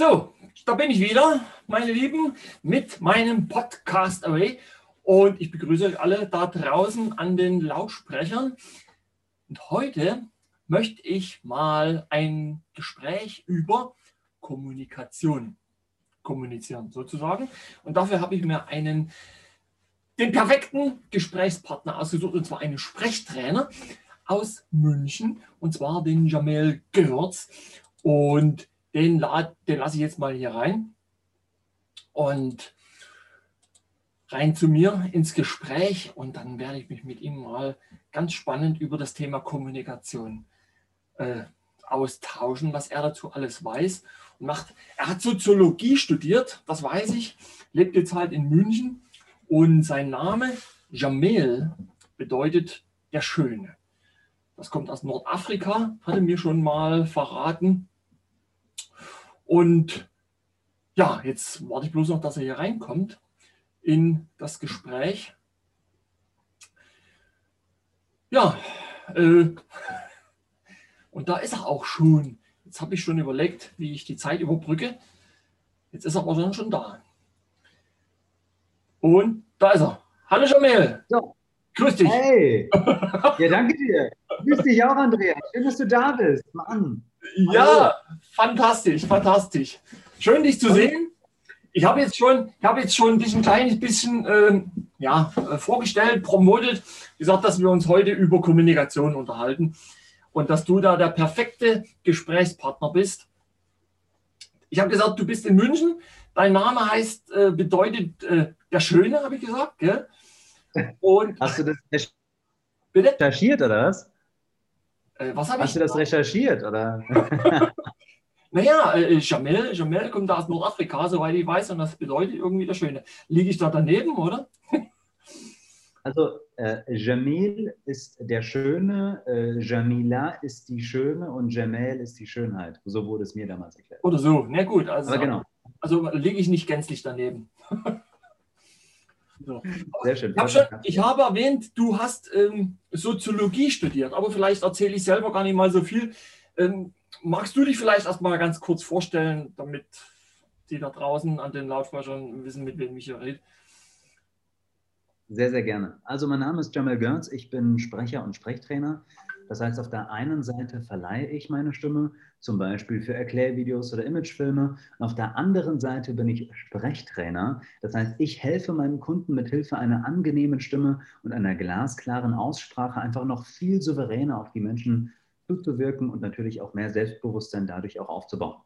So, da bin ich wieder, meine Lieben, mit meinem Podcast Away. Und ich begrüße euch alle da draußen an den Lautsprechern. Und heute möchte ich mal ein Gespräch über Kommunikation kommunizieren, sozusagen. Und dafür habe ich mir einen, den perfekten Gesprächspartner ausgesucht, und zwar einen Sprechtrainer aus München, und zwar den Jamel Görz. Und den, den lasse ich jetzt mal hier rein. Und rein zu mir ins Gespräch und dann werde ich mich mit ihm mal ganz spannend über das Thema Kommunikation äh, austauschen, was er dazu alles weiß und macht. Er hat Soziologie studiert, das weiß ich, lebt jetzt halt in München und sein Name Jamel bedeutet der Schöne. Das kommt aus Nordafrika, hatte mir schon mal verraten. Und ja, jetzt warte ich bloß noch, dass er hier reinkommt in das Gespräch. Ja, äh, und da ist er auch schon. Jetzt habe ich schon überlegt, wie ich die Zeit überbrücke. Jetzt ist er aber schon da. Und da ist er. Hallo Jamel. So. Grüß dich. Hey. Ja, danke dir. Grüß dich auch, Andreas. Schön, dass du da bist. Mann. Ja, fantastisch, fantastisch. Schön, dich zu sehen. Ich habe jetzt schon, ich habe jetzt schon ein bisschen kleines bisschen äh, ja, äh, vorgestellt, promotet, gesagt, dass wir uns heute über Kommunikation unterhalten und dass du da der perfekte Gesprächspartner bist. Ich habe gesagt, du bist in München. Dein Name heißt, äh, bedeutet äh, der Schöne, habe ich gesagt. Gell? Und Hast du das recherchiert oder was? Äh, was Hast ich du das recherchiert? Oder? naja, äh, Jamel, Jamel kommt aus Nordafrika, soweit ich weiß, und das bedeutet irgendwie der Schöne. Liege ich da daneben, oder? also, äh, Jamil ist der Schöne, äh, Jamila ist die Schöne und Jamel ist die Schönheit. So wurde es mir damals erklärt. Oder so, na gut. Also, genau. also liege ich nicht gänzlich daneben. So. Sehr schön. Ich, hab schon, ich habe erwähnt, du hast ähm, Soziologie studiert, aber vielleicht erzähle ich selber gar nicht mal so viel. Ähm, magst du dich vielleicht erstmal ganz kurz vorstellen, damit die da draußen an den Lautsprechern wissen, mit wem ich hier rede? Sehr, sehr gerne. Also mein Name ist Jamal Görz, ich bin Sprecher und Sprechtrainer das heißt, auf der einen Seite verleihe ich meine Stimme, zum Beispiel für Erklärvideos oder Imagefilme. Und auf der anderen Seite bin ich Sprechtrainer. Das heißt, ich helfe meinem Kunden mit Hilfe einer angenehmen Stimme und einer glasklaren Aussprache einfach noch viel souveräner auf die Menschen zuzuwirken und natürlich auch mehr Selbstbewusstsein dadurch auch aufzubauen.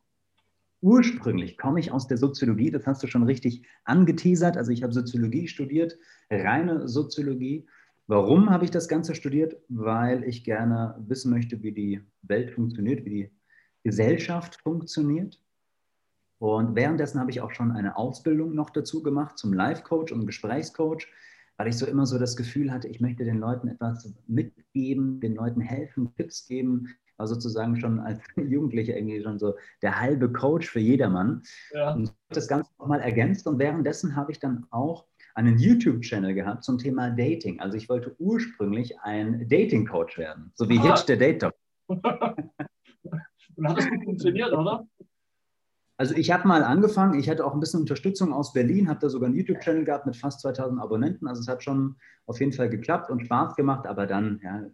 Ursprünglich komme ich aus der Soziologie, das hast du schon richtig angeteasert. Also ich habe Soziologie studiert, reine Soziologie Warum habe ich das Ganze studiert? Weil ich gerne wissen möchte, wie die Welt funktioniert, wie die Gesellschaft funktioniert. Und währenddessen habe ich auch schon eine Ausbildung noch dazu gemacht zum Life-Coach und Gesprächscoach, weil ich so immer so das Gefühl hatte, ich möchte den Leuten etwas mitgeben, den Leuten helfen, Tipps geben. War sozusagen schon als Jugendlicher irgendwie schon so der halbe Coach für jedermann. Ja. Und das Ganze nochmal ergänzt. Und währenddessen habe ich dann auch einen YouTube-Channel gehabt zum Thema Dating. Also ich wollte ursprünglich ein Dating-Coach werden, so wie ah. Hitch der Date Talk. Und hat das gut funktioniert, oder? Also ich habe mal angefangen, ich hatte auch ein bisschen Unterstützung aus Berlin, habe da sogar einen YouTube-Channel gehabt mit fast 2000 Abonnenten. Also es hat schon auf jeden Fall geklappt und Spaß gemacht, aber dann ja,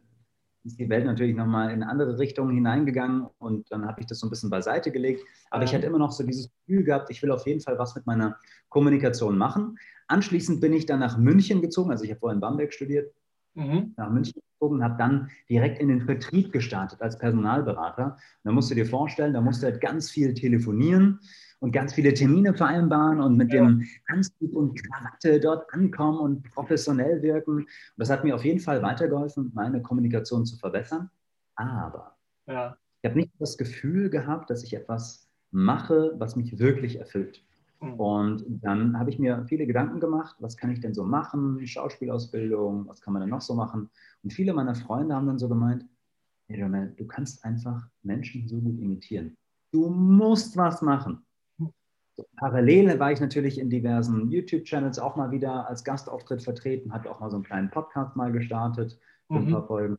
ist die Welt natürlich nochmal in andere Richtungen hineingegangen und dann habe ich das so ein bisschen beiseite gelegt. Aber ich hatte immer noch so dieses Gefühl gehabt, ich will auf jeden Fall was mit meiner Kommunikation machen. Anschließend bin ich dann nach München gezogen, also ich habe vorher in Bamberg studiert, mhm. nach München gezogen, habe dann direkt in den Vertrieb gestartet als Personalberater. Und da musst du dir vorstellen, da musst du halt ganz viel telefonieren und ganz viele Termine vereinbaren und mit ja. dem Anzug und Krawatte dort ankommen und professionell wirken. Und das hat mir auf jeden Fall weitergeholfen, meine Kommunikation zu verbessern. Aber ja. ich habe nicht das Gefühl gehabt, dass ich etwas mache, was mich wirklich erfüllt. Mhm. Und dann habe ich mir viele Gedanken gemacht, was kann ich denn so machen? Schauspielausbildung, was kann man denn noch so machen? Und viele meiner Freunde haben dann so gemeint, hey, du kannst einfach Menschen so gut imitieren. Du musst was machen. So, parallel war ich natürlich in diversen YouTube-Channels auch mal wieder als Gastauftritt vertreten, hatte auch mal so einen kleinen Podcast mal gestartet, mhm. ein paar Folgen.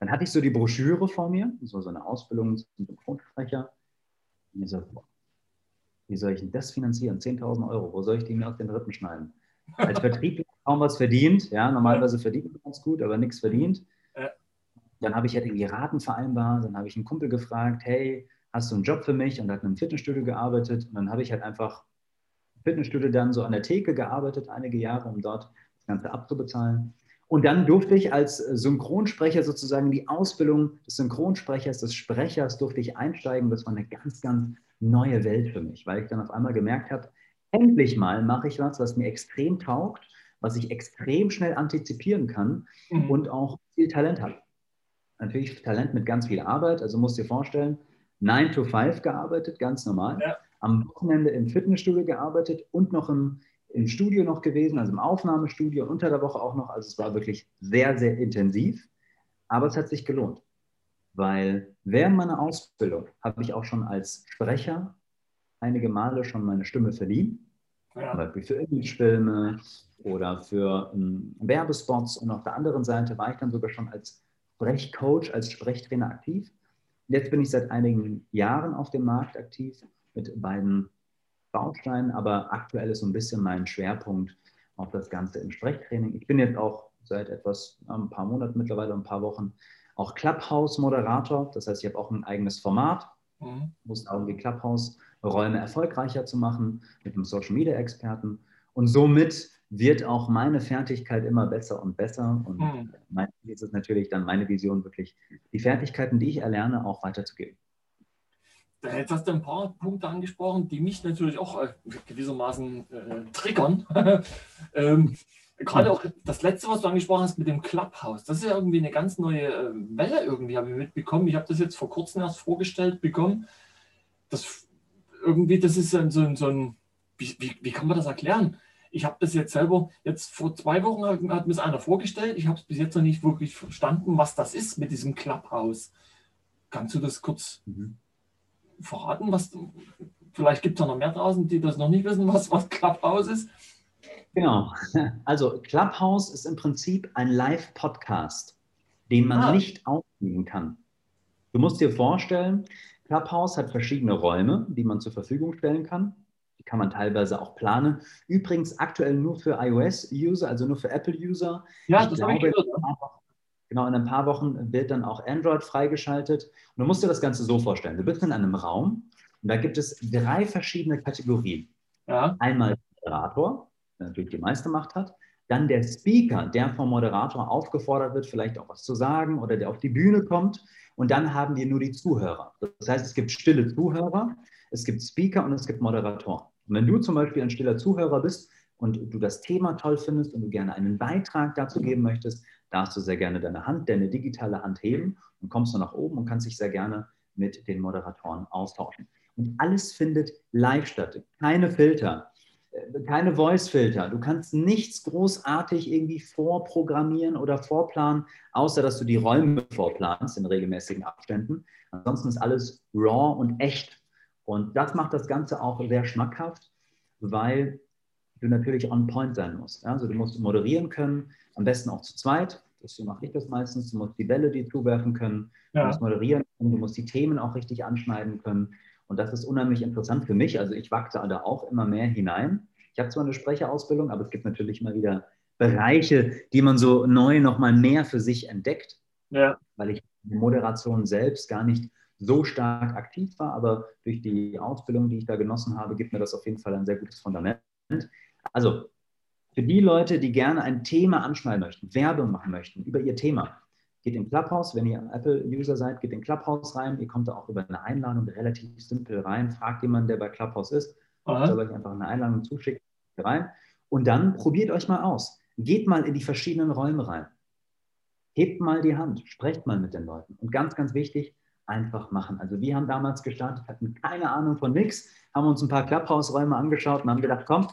Dann hatte ich so die Broschüre vor mir, so, so eine Ausbildung zum Synchronsprecher. Und ich so, wie soll ich denn das finanzieren? 10.000 Euro, wo soll ich die mir aus den Rippen schneiden? Als Vertrieb kaum was verdient, ja, normalerweise verdient man ganz gut, aber nichts verdient. Dann habe ich halt irgendwie Raten vereinbart, dann habe ich einen Kumpel gefragt, hey, hast du einen Job für mich? Und hat in einem Fitnessstudio gearbeitet. Und dann habe ich halt einfach im Fitnessstudio dann so an der Theke gearbeitet, einige Jahre, um dort das Ganze abzubezahlen. Und dann durfte ich als Synchronsprecher sozusagen die Ausbildung des Synchronsprechers, des Sprechers, durfte ich einsteigen. Das war eine ganz, ganz neue Welt für mich, weil ich dann auf einmal gemerkt habe, endlich mal mache ich was, was mir extrem taugt, was ich extrem schnell antizipieren kann mhm. und auch viel Talent habe. Natürlich Talent mit ganz viel Arbeit, also musst dir vorstellen, 9 to 5 gearbeitet, ganz normal. Ja. Am Wochenende im Fitnessstudio gearbeitet und noch im, im Studio noch gewesen, also im Aufnahmestudio, unter der Woche auch noch. Also es war wirklich sehr, sehr intensiv, aber es hat sich gelohnt, weil während meiner Ausbildung habe ich auch schon als Sprecher einige Male schon meine Stimme verliehen. Ja. Zum Beispiel für Imagefilme oder für um, ähm, Werbespots. Und auf der anderen Seite war ich dann sogar schon als Sprechcoach, als Sprechtrainer aktiv. Jetzt bin ich seit einigen Jahren auf dem Markt aktiv mit beiden Bausteinen, aber aktuell ist so ein bisschen mein Schwerpunkt auf das Ganze im Sprechtraining. Ich bin jetzt auch seit etwas, ein paar Monaten mittlerweile, ein paar Wochen, auch Clubhouse-Moderator. Das heißt, ich habe auch ein eigenes Format, mhm. muss darum, die Clubhouse-Räume erfolgreicher zu machen mit einem Social-Media-Experten. Und somit wird auch meine Fertigkeit immer besser und besser. Und mhm. mein ist es natürlich dann meine Vision, wirklich die Fertigkeiten, die ich erlerne, auch weiterzugeben. Jetzt hast du ein paar Punkte angesprochen, die mich natürlich auch äh, gewissermaßen äh, triggern. ähm, Gerade auch das letzte, was du angesprochen hast mit dem Clubhouse, das ist ja irgendwie eine ganz neue äh, Welle irgendwie, habe ich mitbekommen. Ich habe das jetzt vor kurzem erst vorgestellt bekommen. Das irgendwie, das ist so, so, so ein, wie, wie, wie kann man das erklären? Ich habe das jetzt selber, jetzt vor zwei Wochen hat, hat mir es einer vorgestellt. Ich habe es bis jetzt noch nicht wirklich verstanden, was das ist mit diesem Clubhouse. Kannst du das kurz mhm. verraten? Was, vielleicht gibt es noch mehr draußen, die das noch nicht wissen, was, was Clubhouse ist. Genau. Also Clubhouse ist im Prinzip ein Live-Podcast, den man ah. nicht aufnehmen kann. Du musst dir vorstellen, Clubhouse hat verschiedene Räume, die man zur Verfügung stellen kann. Kann man teilweise auch planen. Übrigens aktuell nur für iOS-User, also nur für Apple-User. Ja, ich das glaube, ich gehört. Genau, in ein paar Wochen wird dann auch Android freigeschaltet. Und du musst dir das Ganze so vorstellen. Du bist in einem Raum und da gibt es drei verschiedene Kategorien. Ja. Einmal der Moderator, der natürlich die meiste Macht hat. Dann der Speaker, der vom Moderator aufgefordert wird, vielleicht auch was zu sagen oder der auf die Bühne kommt. Und dann haben wir nur die Zuhörer. Das heißt, es gibt stille Zuhörer, es gibt Speaker und es gibt Moderatoren. Und wenn du zum Beispiel ein stiller Zuhörer bist und du das Thema toll findest und du gerne einen Beitrag dazu geben möchtest, darfst du sehr gerne deine Hand, deine digitale Hand heben und kommst du nach oben und kannst dich sehr gerne mit den Moderatoren austauschen. Und alles findet live statt. Keine Filter, äh, keine Voice-Filter. Du kannst nichts großartig irgendwie vorprogrammieren oder vorplanen, außer dass du die Räume vorplanst in regelmäßigen Abständen. Ansonsten ist alles raw und echt. Und das macht das Ganze auch sehr schmackhaft, weil du natürlich on point sein musst. Also du musst moderieren können, am besten auch zu zweit. So mache ich das meistens. Du musst die Bälle die zuwerfen können, ja. du musst moderieren können, du musst die Themen auch richtig anschneiden können. Und das ist unheimlich interessant für mich. Also ich wachse da auch immer mehr hinein. Ich habe zwar eine Sprecherausbildung, aber es gibt natürlich immer wieder Bereiche, die man so neu nochmal mehr für sich entdeckt, ja. weil ich die Moderation selbst gar nicht so stark aktiv war, aber durch die Ausbildung, die ich da genossen habe, gibt mir das auf jeden Fall ein sehr gutes Fundament. Also für die Leute, die gerne ein Thema anschneiden möchten, Werbung machen möchten über ihr Thema, geht in Clubhouse. Wenn ihr Apple-User seid, geht in Clubhouse rein. Ihr kommt da auch über eine Einladung relativ simpel rein. Fragt jemanden, der bei Clubhouse ist, Aha. soll euch einfach eine Einladung zuschicken, rein. Und dann probiert euch mal aus. Geht mal in die verschiedenen Räume rein. Hebt mal die Hand, sprecht mal mit den Leuten. Und ganz, ganz wichtig, einfach machen. Also wir haben damals gestartet, hatten keine Ahnung von nichts, haben uns ein paar Clubhouse-Räume angeschaut und haben gedacht, komm,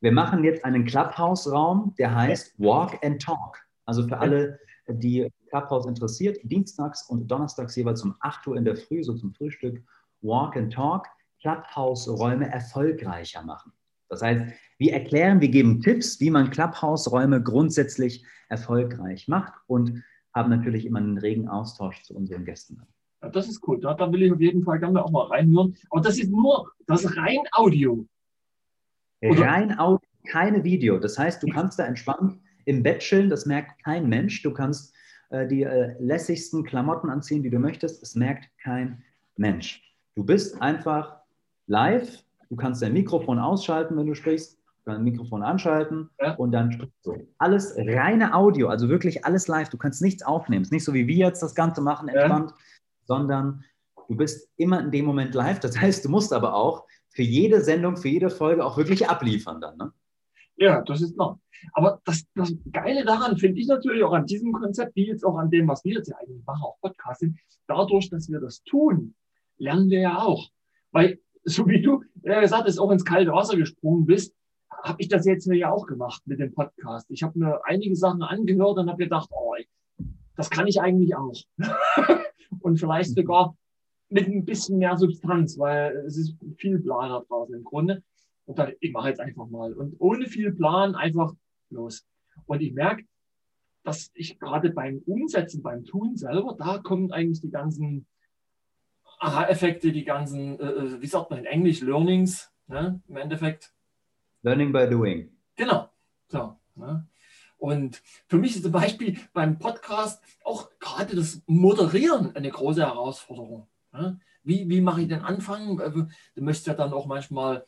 wir machen jetzt einen Clubhouse-Raum, der heißt Walk and Talk. Also für alle, die Clubhouse interessiert, dienstags und donnerstags jeweils um 8 Uhr in der Früh, so zum Frühstück, Walk and Talk, Clubhouse-Räume erfolgreicher machen. Das heißt, wir erklären, wir geben Tipps, wie man Clubhouse-Räume grundsätzlich erfolgreich macht und haben natürlich immer einen regen Austausch zu unseren Gästen. Ja, das ist cool. Da, da will ich auf jeden Fall gerne auch mal reinhören. Aber das ist nur, das ist rein Audio. Oder? Rein Audio, keine Video. Das heißt, du kannst da entspannt im Bett chillen, das merkt kein Mensch. Du kannst äh, die äh, lässigsten Klamotten anziehen, die du möchtest. Es merkt kein Mensch. Du bist einfach live. Du kannst dein Mikrofon ausschalten, wenn du sprichst, dein Mikrofon anschalten ja. und dann sprichst du. Alles reine Audio, also wirklich alles live. Du kannst nichts aufnehmen. Es ist nicht so wie wir jetzt das Ganze machen, entspannt, ja. Sondern du bist immer in dem Moment live. Das heißt, du musst aber auch für jede Sendung, für jede Folge auch wirklich abliefern dann. Ne? Ja, das ist noch. Aber das, das Geile daran finde ich natürlich auch an diesem Konzept, wie jetzt auch an dem, was wir jetzt ja eigentlich machen, auch Podcasting, dadurch, dass wir das tun, lernen wir ja auch. Weil, so wie du ja, gesagt hast, auch ins kalte Wasser gesprungen bist, habe ich das jetzt ja auch gemacht mit dem Podcast. Ich habe mir einige Sachen angehört und habe gedacht, oh, das kann ich eigentlich auch. und vielleicht sogar mit ein bisschen mehr Substanz, weil es ist viel Plan da draußen im Grunde. Und dann, ich mache jetzt einfach mal. Und ohne viel Plan einfach los. Und ich merke, dass ich gerade beim Umsetzen, beim Tun selber, da kommen eigentlich die ganzen Aha-Effekte, die ganzen, äh, äh, wie sagt man in Englisch, Learnings, ne, im Endeffekt. Learning by doing. Genau. So, ne? Und für mich ist zum Beispiel beim Podcast auch gerade das Moderieren eine große Herausforderung. Ne? Wie, wie mache ich den Anfang? Äh, du möchtest ja dann auch manchmal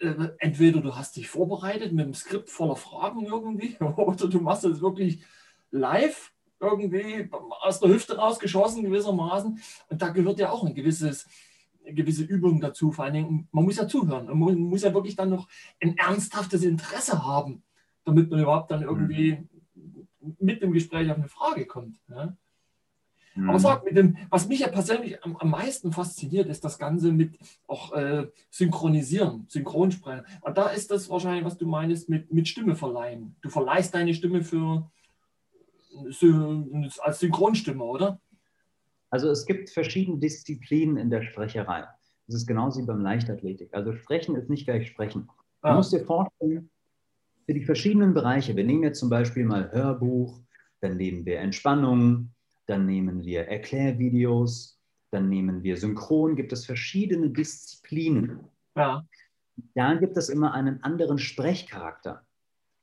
äh, entweder du hast dich vorbereitet mit einem Skript voller Fragen irgendwie oder du machst es wirklich live irgendwie aus der Hüfte rausgeschossen gewissermaßen. Und da gehört ja auch ein gewisses, gewisse Übung dazu. Vor allen Dingen, man muss ja zuhören. Man muss ja wirklich dann noch ein ernsthaftes Interesse haben, damit man überhaupt dann irgendwie mit dem Gespräch auf eine Frage kommt. Ja? Mhm. Aber sag, mit dem, was mich ja persönlich am, am meisten fasziniert, ist das Ganze mit auch äh, Synchronisieren, Synchronsprechen. Und da ist das wahrscheinlich, was du meinst, mit, mit Stimme verleihen. Du verleihst deine Stimme für als Synchronstimme, oder? Also es gibt verschiedene Disziplinen in der Sprecherei. Das ist genauso wie beim Leichtathletik. Also Sprechen ist nicht gleich Sprechen. Du ah. musst dir vorstellen, für die verschiedenen Bereiche, wir nehmen jetzt zum Beispiel mal Hörbuch, dann nehmen wir Entspannung, dann nehmen wir Erklärvideos, dann nehmen wir Synchron, gibt es verschiedene Disziplinen. Ja. Da gibt es immer einen anderen Sprechcharakter.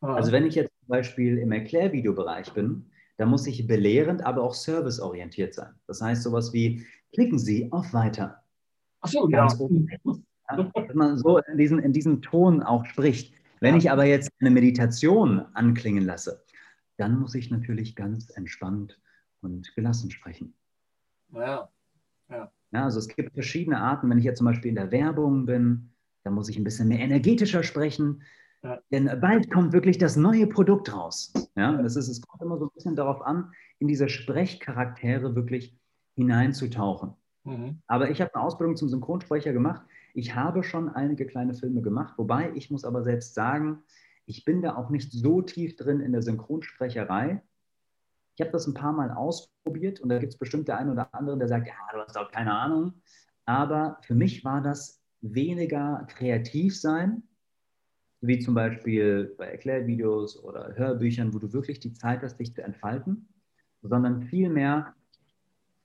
Ja. Also wenn ich jetzt zum Beispiel im Erklärvideobereich bin, dann muss ich belehrend, aber auch serviceorientiert sein. Das heißt sowas wie, klicken Sie auf Weiter. Ach so, Ganz ja. Oben. ja. Wenn man so in, diesen, in diesem Ton auch spricht. Wenn ich aber jetzt eine Meditation anklingen lasse, dann muss ich natürlich ganz entspannt und gelassen sprechen. Ja. ja. ja. Also es gibt verschiedene Arten. Wenn ich jetzt zum Beispiel in der Werbung bin, dann muss ich ein bisschen mehr energetischer sprechen. Ja. Denn bald kommt wirklich das neue Produkt raus. Ja, das ist, es kommt immer so ein bisschen darauf an, in diese Sprechcharaktere wirklich hineinzutauchen. Mhm. Aber ich habe eine Ausbildung zum Synchronsprecher gemacht. Ich habe schon einige kleine Filme gemacht, wobei ich muss aber selbst sagen, ich bin da auch nicht so tief drin in der Synchronsprecherei, ich habe das ein paar Mal ausprobiert und da gibt es bestimmt der eine oder andere, der sagt, ja, du hast doch keine Ahnung. Aber für mich war das weniger kreativ sein, wie zum Beispiel bei Erklärvideos oder Hörbüchern, wo du wirklich die Zeit hast, dich zu entfalten, sondern vielmehr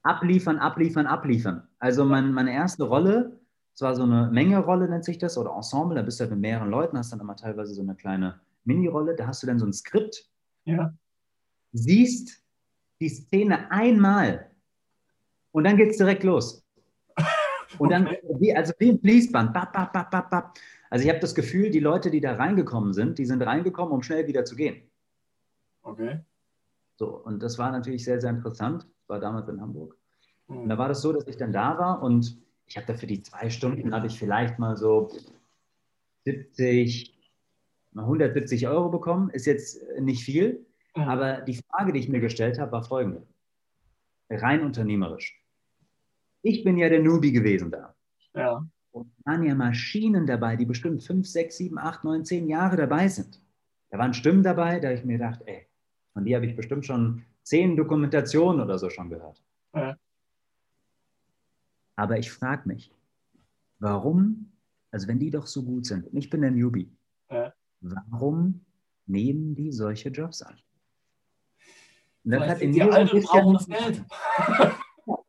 abliefern, abliefern, abliefern. Also mein, meine erste Rolle, es war so eine Menge-Rolle, nennt sich das, oder Ensemble, da bist du halt mit mehreren Leuten, hast dann immer teilweise so eine kleine Mini-Rolle, da hast du dann so ein Skript, ja. siehst die Szene einmal und dann geht es direkt los. Und dann, wie, also wie ein Fließband. Bap, bap, bap, bap, bap. Also ich habe das Gefühl, die Leute, die da reingekommen sind, die sind reingekommen, um schnell wieder zu gehen. Okay. So, und das war natürlich sehr, sehr interessant. Das war damals in Hamburg. Mhm. Und da war das so, dass ich dann da war und ich habe da für die zwei Stunden, hatte ich vielleicht mal so 70, 170 Euro bekommen. Ist jetzt nicht viel. Aber die Frage, die ich mir gestellt habe, war folgende. Rein unternehmerisch. Ich bin ja der Newbie gewesen da. Ja. Und waren ja Maschinen dabei, die bestimmt 5, 6, 7, 8, 9, 10 Jahre dabei sind. Da waren Stimmen dabei, da habe ich mir gedacht, ey, von die habe ich bestimmt schon zehn Dokumentationen oder so schon gehört. Ja. Aber ich frage mich, warum, also wenn die doch so gut sind, und ich bin der Newbie, ja. warum nehmen die solche Jobs an? Und das hat in mir so ein bisschen,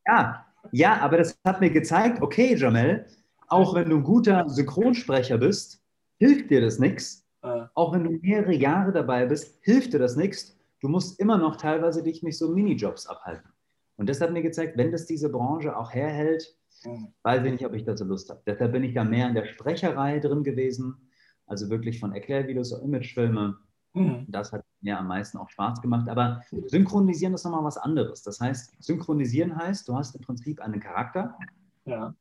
Ja, ja, aber das hat mir gezeigt, okay, Jamel, auch wenn du ein guter Synchronsprecher bist, hilft dir das nichts. Äh. Auch wenn du mehrere Jahre dabei bist, hilft dir das nichts. Du musst immer noch teilweise dich mit so Minijobs abhalten. Und das hat mir gezeigt, wenn das diese Branche auch herhält, mhm. weiß ich nicht, ob ich dazu Lust habe. Deshalb bin ich da mehr in der Sprecherei drin gewesen, also wirklich von Erklärvideos, Imagefilme. Mhm. Das hat mir am meisten auch Spaß gemacht. Aber synchronisieren ist nochmal was anderes. Das heißt, synchronisieren heißt, du hast im Prinzip einen Charakter. Ja.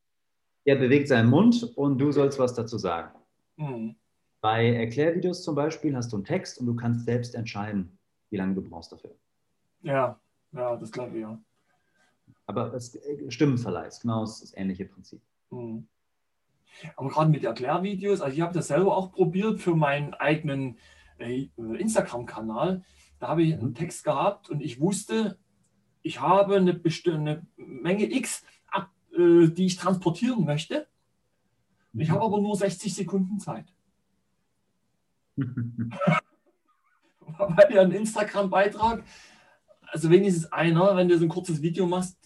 Der bewegt seinen Mund und du sollst was dazu sagen. Mhm. Bei Erklärvideos zum Beispiel hast du einen Text und du kannst selbst entscheiden, wie lange du brauchst dafür. Ja, ja, das glaube ich, ja. Aber es, äh, Stimmenverleih ist genau das, das ähnliche Prinzip. Mhm. Aber gerade mit Erklärvideos, also ich habe das selber auch probiert für meinen eigenen äh, Instagram-Kanal. Da habe ich einen mhm. Text gehabt und ich wusste, ich habe eine bestimmte Menge X, ab, äh, die ich transportieren möchte. Ich habe aber nur 60 Sekunden Zeit. Weil ja ein Instagram-Beitrag, also wenigstens einer, wenn du so ein kurzes Video machst,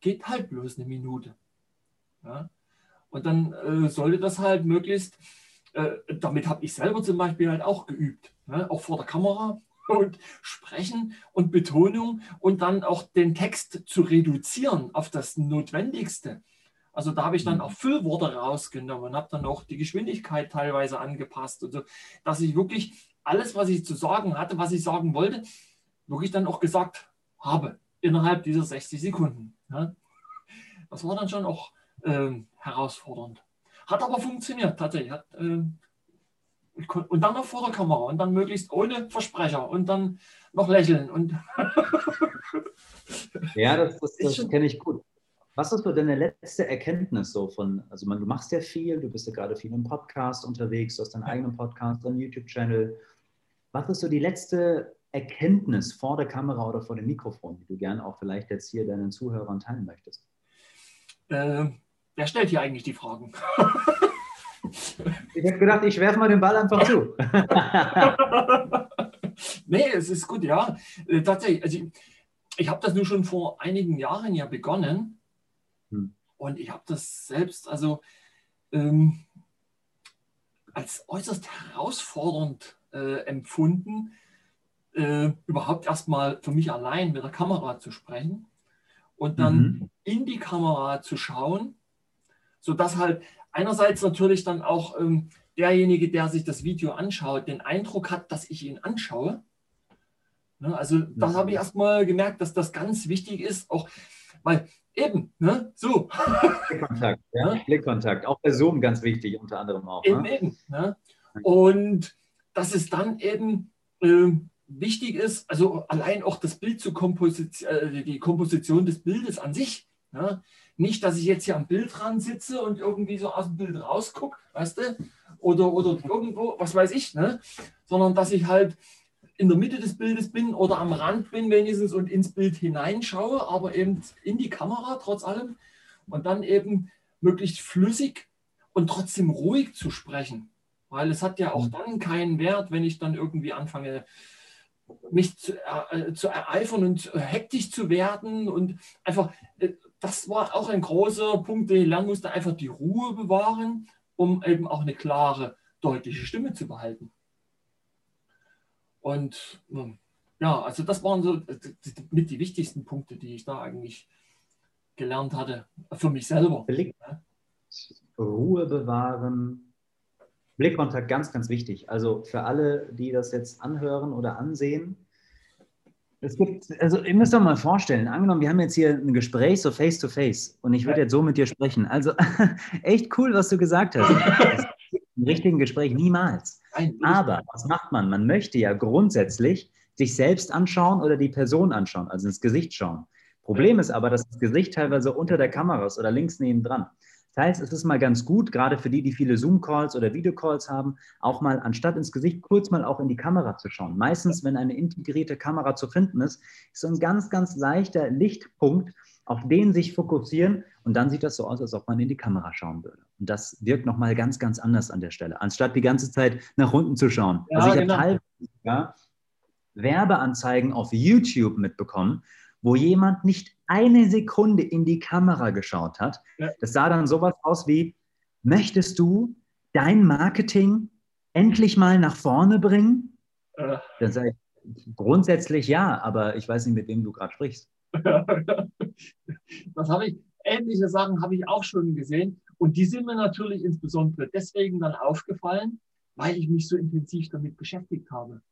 geht halt bloß eine Minute. Ja? Und dann äh, sollte das halt möglichst, äh, damit habe ich selber zum Beispiel halt auch geübt, ne? auch vor der Kamera und sprechen und Betonung und dann auch den Text zu reduzieren auf das Notwendigste. Also da habe ich dann mhm. auch Füllworte rausgenommen und habe dann auch die Geschwindigkeit teilweise angepasst. Und so, dass ich wirklich alles, was ich zu sagen hatte, was ich sagen wollte, wirklich dann auch gesagt habe innerhalb dieser 60 Sekunden. Ja. Das war dann schon auch äh, herausfordernd. Hat aber funktioniert tatsächlich. Hat, äh, und dann noch vor der Kamera und dann möglichst ohne Versprecher und dann noch lächeln. Und ja, das, das, das kenne ich gut. Was ist so deine letzte Erkenntnis so von, also man, du machst ja viel, du bist ja gerade viel im Podcast unterwegs, du hast deinen eigenen Podcast, deinen YouTube-Channel. Was ist so die letzte Erkenntnis vor der Kamera oder vor dem Mikrofon, die du gerne auch vielleicht jetzt hier deinen Zuhörern teilen möchtest? Äh, wer stellt hier eigentlich die Fragen? ich habe gedacht, ich werfe mal den Ball einfach zu. nee, es ist gut, ja. Äh, tatsächlich, also ich, ich habe das nur schon vor einigen Jahren ja begonnen hm. Und ich habe das selbst also ähm, als äußerst herausfordernd äh, empfunden, äh, überhaupt erstmal für mich allein mit der Kamera zu sprechen und dann mhm. in die Kamera zu schauen, sodass halt einerseits natürlich dann auch ähm, derjenige, der sich das Video anschaut, den Eindruck hat, dass ich ihn anschaue. Ne, also da habe ich erstmal gemerkt, dass das ganz wichtig ist, auch weil Eben, ne? so. Blickkontakt, ja? ja? Blickkontakt. Auch bei Zoom ganz wichtig, unter anderem auch. Eben, ne? eben. Ne? Und dass es dann eben äh, wichtig ist, also allein auch das Bild zu Komposition, äh, die Komposition des Bildes an sich. Ne? Nicht, dass ich jetzt hier am Bild dran sitze und irgendwie so aus dem Bild rausgucke, weißt du? Oder, oder irgendwo, was weiß ich, ne? sondern dass ich halt in der Mitte des Bildes bin oder am Rand bin wenigstens und ins Bild hineinschaue, aber eben in die Kamera trotz allem und dann eben möglichst flüssig und trotzdem ruhig zu sprechen. Weil es hat ja auch mhm. dann keinen Wert, wenn ich dann irgendwie anfange, mich zu, äh, zu ereifern und hektisch zu werden. Und einfach, äh, das war auch ein großer Punkt, den ich lernen musste, einfach die Ruhe bewahren, um eben auch eine klare, deutliche Stimme zu behalten. Und hm, ja, also das waren so mit die wichtigsten Punkte, die ich da eigentlich gelernt hatte, für mich selber. Blick, Ruhe bewahren, Blickkontakt ganz, ganz wichtig. Also für alle, die das jetzt anhören oder ansehen, es gibt, also ihr müsst doch mal vorstellen, angenommen, wir haben jetzt hier ein Gespräch so face to face und ich würde jetzt so mit dir sprechen. Also echt cool, was du gesagt hast. Im richtigen Gespräch niemals. Aber was macht man? Man möchte ja grundsätzlich sich selbst anschauen oder die Person anschauen, also ins Gesicht schauen. Problem ist aber, dass das Gesicht teilweise unter der Kamera ist oder links neben dran. Das heißt, es ist mal ganz gut, gerade für die, die viele Zoom-Calls oder Videocalls haben, auch mal anstatt ins Gesicht kurz mal auch in die Kamera zu schauen. Meistens, wenn eine integrierte Kamera zu finden ist, ist so ein ganz, ganz leichter Lichtpunkt, auf den sich fokussieren und dann sieht das so aus, als ob man in die Kamera schauen würde. Und das wirkt nochmal ganz, ganz anders an der Stelle, anstatt die ganze Zeit nach unten zu schauen. Ja, also ich genau. habe teilweise Werbeanzeigen auf YouTube mitbekommen, wo jemand nicht eine Sekunde in die Kamera geschaut hat. Ja. Das sah dann sowas aus wie, möchtest du dein Marketing endlich mal nach vorne bringen? Äh, Dann sage ich, grundsätzlich ja, aber ich weiß nicht, mit wem du gerade sprichst. das habe ich, ähnliche Sachen habe ich auch schon gesehen. Und die sind mir natürlich insbesondere deswegen dann aufgefallen, weil ich mich so intensiv damit beschäftigt habe.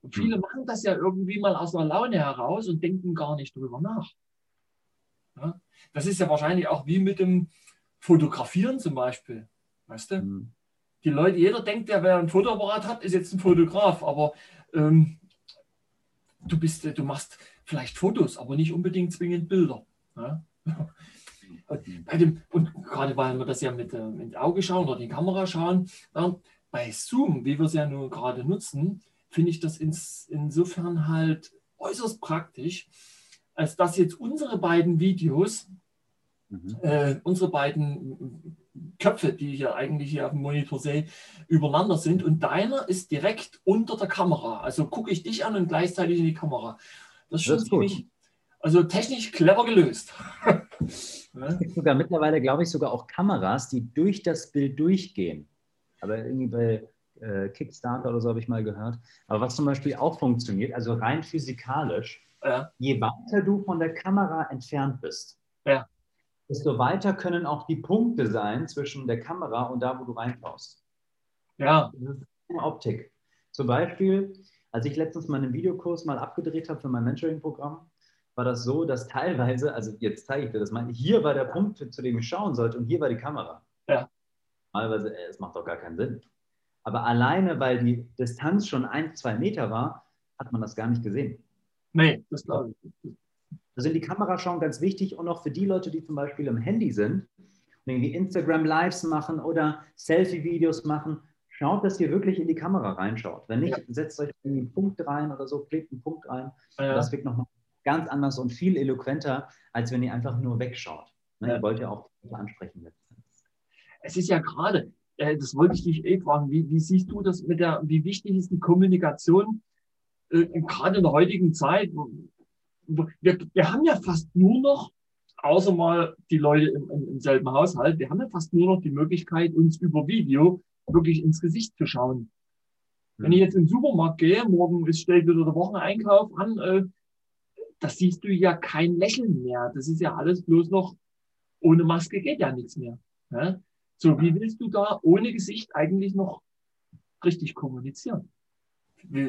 Und viele machen das ja irgendwie mal aus einer Laune heraus und denken gar nicht drüber nach. Ja? Das ist ja wahrscheinlich auch wie mit dem Fotografieren zum Beispiel. Weißt du? Mhm. Die Leute, jeder denkt, der wer ein Fotoapparat hat, ist jetzt ein Fotograf, aber ähm, du bist, äh, du machst vielleicht Fotos, aber nicht unbedingt zwingend Bilder. Ja? Und, bei dem, und gerade weil wir das ja mit dem ins Auge schauen oder die Kamera schauen, ja, bei Zoom, wie wir es ja nun gerade nutzen, finde ich das ins, insofern halt äußerst praktisch, als dass jetzt unsere beiden Videos, Mhm. äh, unsere beiden Köpfe, die ich ja eigentlich hier auf dem Monitor sehe, übereinander sind und deiner ist direkt unter der Kamera. Also gucke ich dich an und gleichzeitig in die Kamera. Das ist schon Das ist ziemlich, also technisch clever gelöst. Es gibt sogar mittlerweile, glaube ich, sogar auch Kameras, die durch das Bild durchgehen. Aber irgendwie bei äh, Kickstarter oder so habe ich mal gehört. Aber was zum Beispiel auch funktioniert, also rein physikalisch, Ja. je weiter du von der Kamera entfernt bist, Ja. desto weiter können auch die Punkte sein zwischen der Kamera und da, wo du reinschaust. ja, Das ist eine Optik. Zum Beispiel, als ich letztens mal einen Videokurs mal abgedreht habe für mein Mentoring-Programm, war das so, dass teilweise, also jetzt zeige ich dir das mal, hier war der Punkt, zu dem ich schauen sollte und hier war die Kamera. Ja. Normalerweise, äh, es macht doch gar keinen Sinn. Aber alleine, weil die Distanz schon ein, zwei Meter war, hat man das gar nicht gesehen. Nee, das glaube ich. Also in die Kamera schauen ganz wichtig und auch für die Leute, die zum Beispiel im Handy sind und irgendwie Instagram Lives machen oder Selfie-Videos machen, schaut, dass ihr wirklich in die Kamera reinschaut. Wenn nicht, Ja. setzt euch irgendwie einen Punkt rein oder so, klebt einen Punkt rein. Ja. Das wirkt nochmal ganz anders und viel eloquenter, als wenn ihr einfach nur wegschaut. Ne, Ja. Ihr wollt ja auch ansprechen. Es ist ja gerade, äh, das wollte ich dich eh fragen, wie, wie siehst du das mit der, wie wichtig ist die Kommunikation äh, gerade in der heutigen Zeit? Wir, wir haben ja fast nur noch, außer mal die Leute im, im, im selben Haushalt, wir haben ja fast nur noch die Möglichkeit, uns über Video wirklich ins Gesicht zu schauen. Wenn ich jetzt in den Supermarkt gehe, morgen ist, steht wieder der Wocheneinkauf an, äh, da siehst du ja kein Lächeln mehr. Das ist ja alles bloß noch, ohne Maske geht ja nichts mehr. Ja? So, wie willst du da ohne Gesicht eigentlich noch richtig kommunizieren?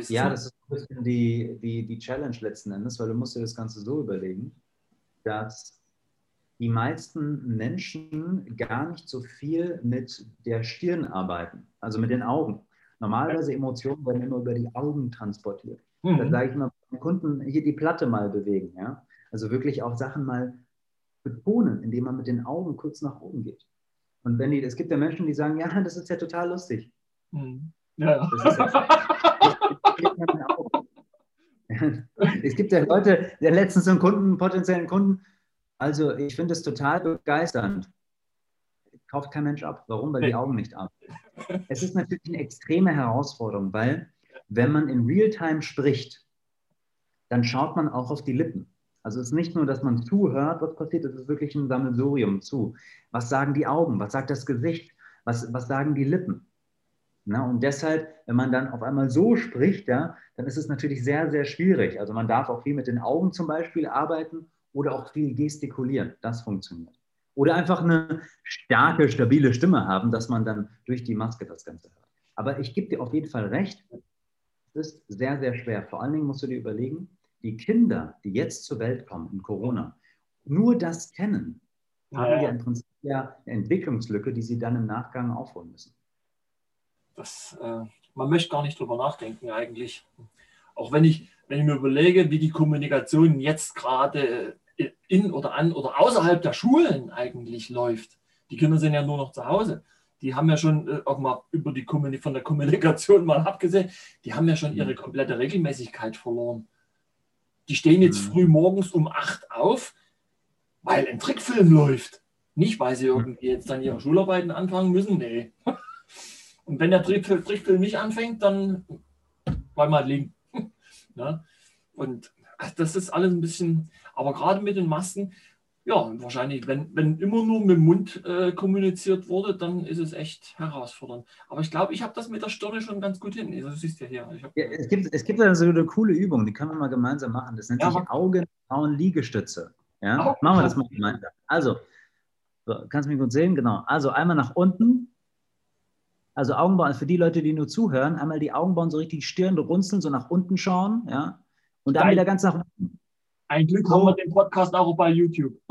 Ja, das ist ein bisschen die, die, die Challenge letzten Endes, weil du musst dir das Ganze so überlegen, dass die meisten Menschen gar nicht so viel mit der Stirn arbeiten, also mit den Augen. Normalerweise Emotionen werden immer über die Augen transportiert. Dann Mhm. sage ich mal Kunden, hier die Platte mal bewegen. Ja? Also wirklich auch Sachen mal betonen, indem man mit den Augen kurz nach oben geht. Und wenn die, es gibt ja Menschen, die sagen, ja, das ist ja total lustig. Mhm. Ja, Das ist Es gibt ja Leute, der letztens so einen Kunden, potenziellen Kunden, also ich finde es total begeisternd. Kauft kein Mensch ab. Warum? Weil die Augen nicht arbeiten. Es ist natürlich eine extreme Herausforderung, weil wenn man in Realtime spricht, dann schaut man auch auf die Lippen. Also es ist nicht nur, dass man zuhört, was passiert, es ist wirklich ein Sammelsurium zu. Was sagen die Augen? Was sagt das Gesicht? Was, was sagen die Lippen? Na, und deshalb, wenn man dann auf einmal so spricht, ja, dann ist es natürlich sehr, sehr schwierig. Also man darf auch viel mit den Augen zum Beispiel arbeiten oder auch viel gestikulieren. Das funktioniert. Oder einfach eine starke, stabile Stimme haben, dass man dann durch die Maske das Ganze hört. Aber ich gebe dir auf jeden Fall recht, es ist sehr, sehr schwer. Vor allen Dingen musst du dir überlegen, die Kinder, die jetzt zur Welt kommen in Corona, nur das kennen, haben Ja. ja im Prinzip ja eine Entwicklungslücke, die sie dann im Nachgang aufholen müssen. Das, äh, man möchte gar nicht drüber nachdenken eigentlich. Auch wenn ich, wenn ich mir überlege, wie die Kommunikation jetzt gerade äh, in oder an oder außerhalb der Schulen eigentlich läuft. Die Kinder sind ja nur noch zu Hause. Die haben ja schon äh, auch mal über die von der Kommunikation mal abgesehen, die haben ja schon ihre komplette Regelmäßigkeit verloren. Die stehen jetzt Mhm. früh morgens um 8 auf, weil ein Trickfilm läuft. Nicht, weil sie irgendwie jetzt dann ihre Schularbeiten anfangen müssen. Nee. Und wenn der Trickfilm, Trickfilm nicht anfängt, dann bleiben wir halt liegen. ne? Und ach, das ist alles ein bisschen. Aber gerade mit den Masken, ja, wahrscheinlich, wenn, wenn immer nur mit dem Mund äh, kommuniziert wurde, dann ist es echt herausfordernd. Aber ich glaube, ich habe das mit der Stirne schon ganz gut hin. Also, du siehst ja hier. Ja, es, gibt, es gibt also eine coole Übung, die können wir mal gemeinsam machen. Das nennt ja, sich Augenbrauen-Liegestütze. Ja? Machen wir das mal gemeinsam. Also, so, kannst du mich gut sehen? Genau. Also einmal nach unten. Also Augenbrauen, für die Leute, die nur zuhören, einmal die Augenbrauen so richtig Stirn runzeln, so nach unten schauen. Ja? Und dann wieder ganz nach unten. Ein Glück haben wir den Podcast auch bei YouTube.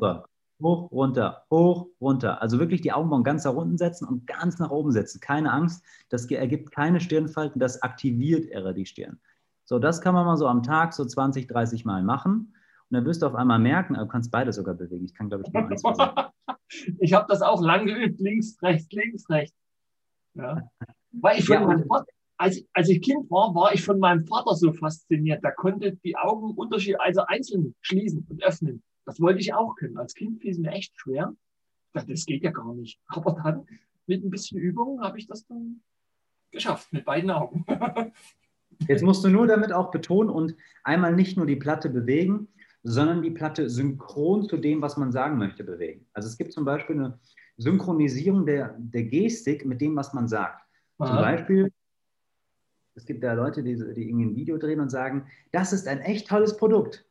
so. Hoch, runter, hoch, runter. Also wirklich die Augenbrauen ganz nach unten setzen und ganz nach oben setzen. Keine Angst, das ergibt keine Stirnfalten, das aktiviert eher die Stirn. So, das kann man mal so am Tag so 20, 30 Mal machen. Und dann wirst du auf einmal merken, du kannst beide sogar bewegen. Ich kann, glaube ich, nur eins Ich habe das auch lang geübt, links, rechts, links, rechts. Ja. Weil ich ja, als, als ich Kind war, war ich von meinem Vater so fasziniert. Der konnte die Augen unterschiedlich, also einzeln schließen und öffnen. Das wollte ich auch können. Als Kind fiel es mir echt schwer. Ich dachte, das geht ja gar nicht. Aber dann mit ein bisschen Übung habe ich das dann geschafft, mit beiden Augen. Jetzt musst du nur damit auch betonen und einmal nicht nur die Platte bewegen, sondern die Platte synchron zu dem, was man sagen möchte, bewegen. Also es gibt zum Beispiel eine Synchronisierung der, der Gestik mit dem, was man sagt. Aha. Zum Beispiel, es gibt ja Leute, die, die irgendwie ein Video drehen und sagen, das ist ein echt tolles Produkt.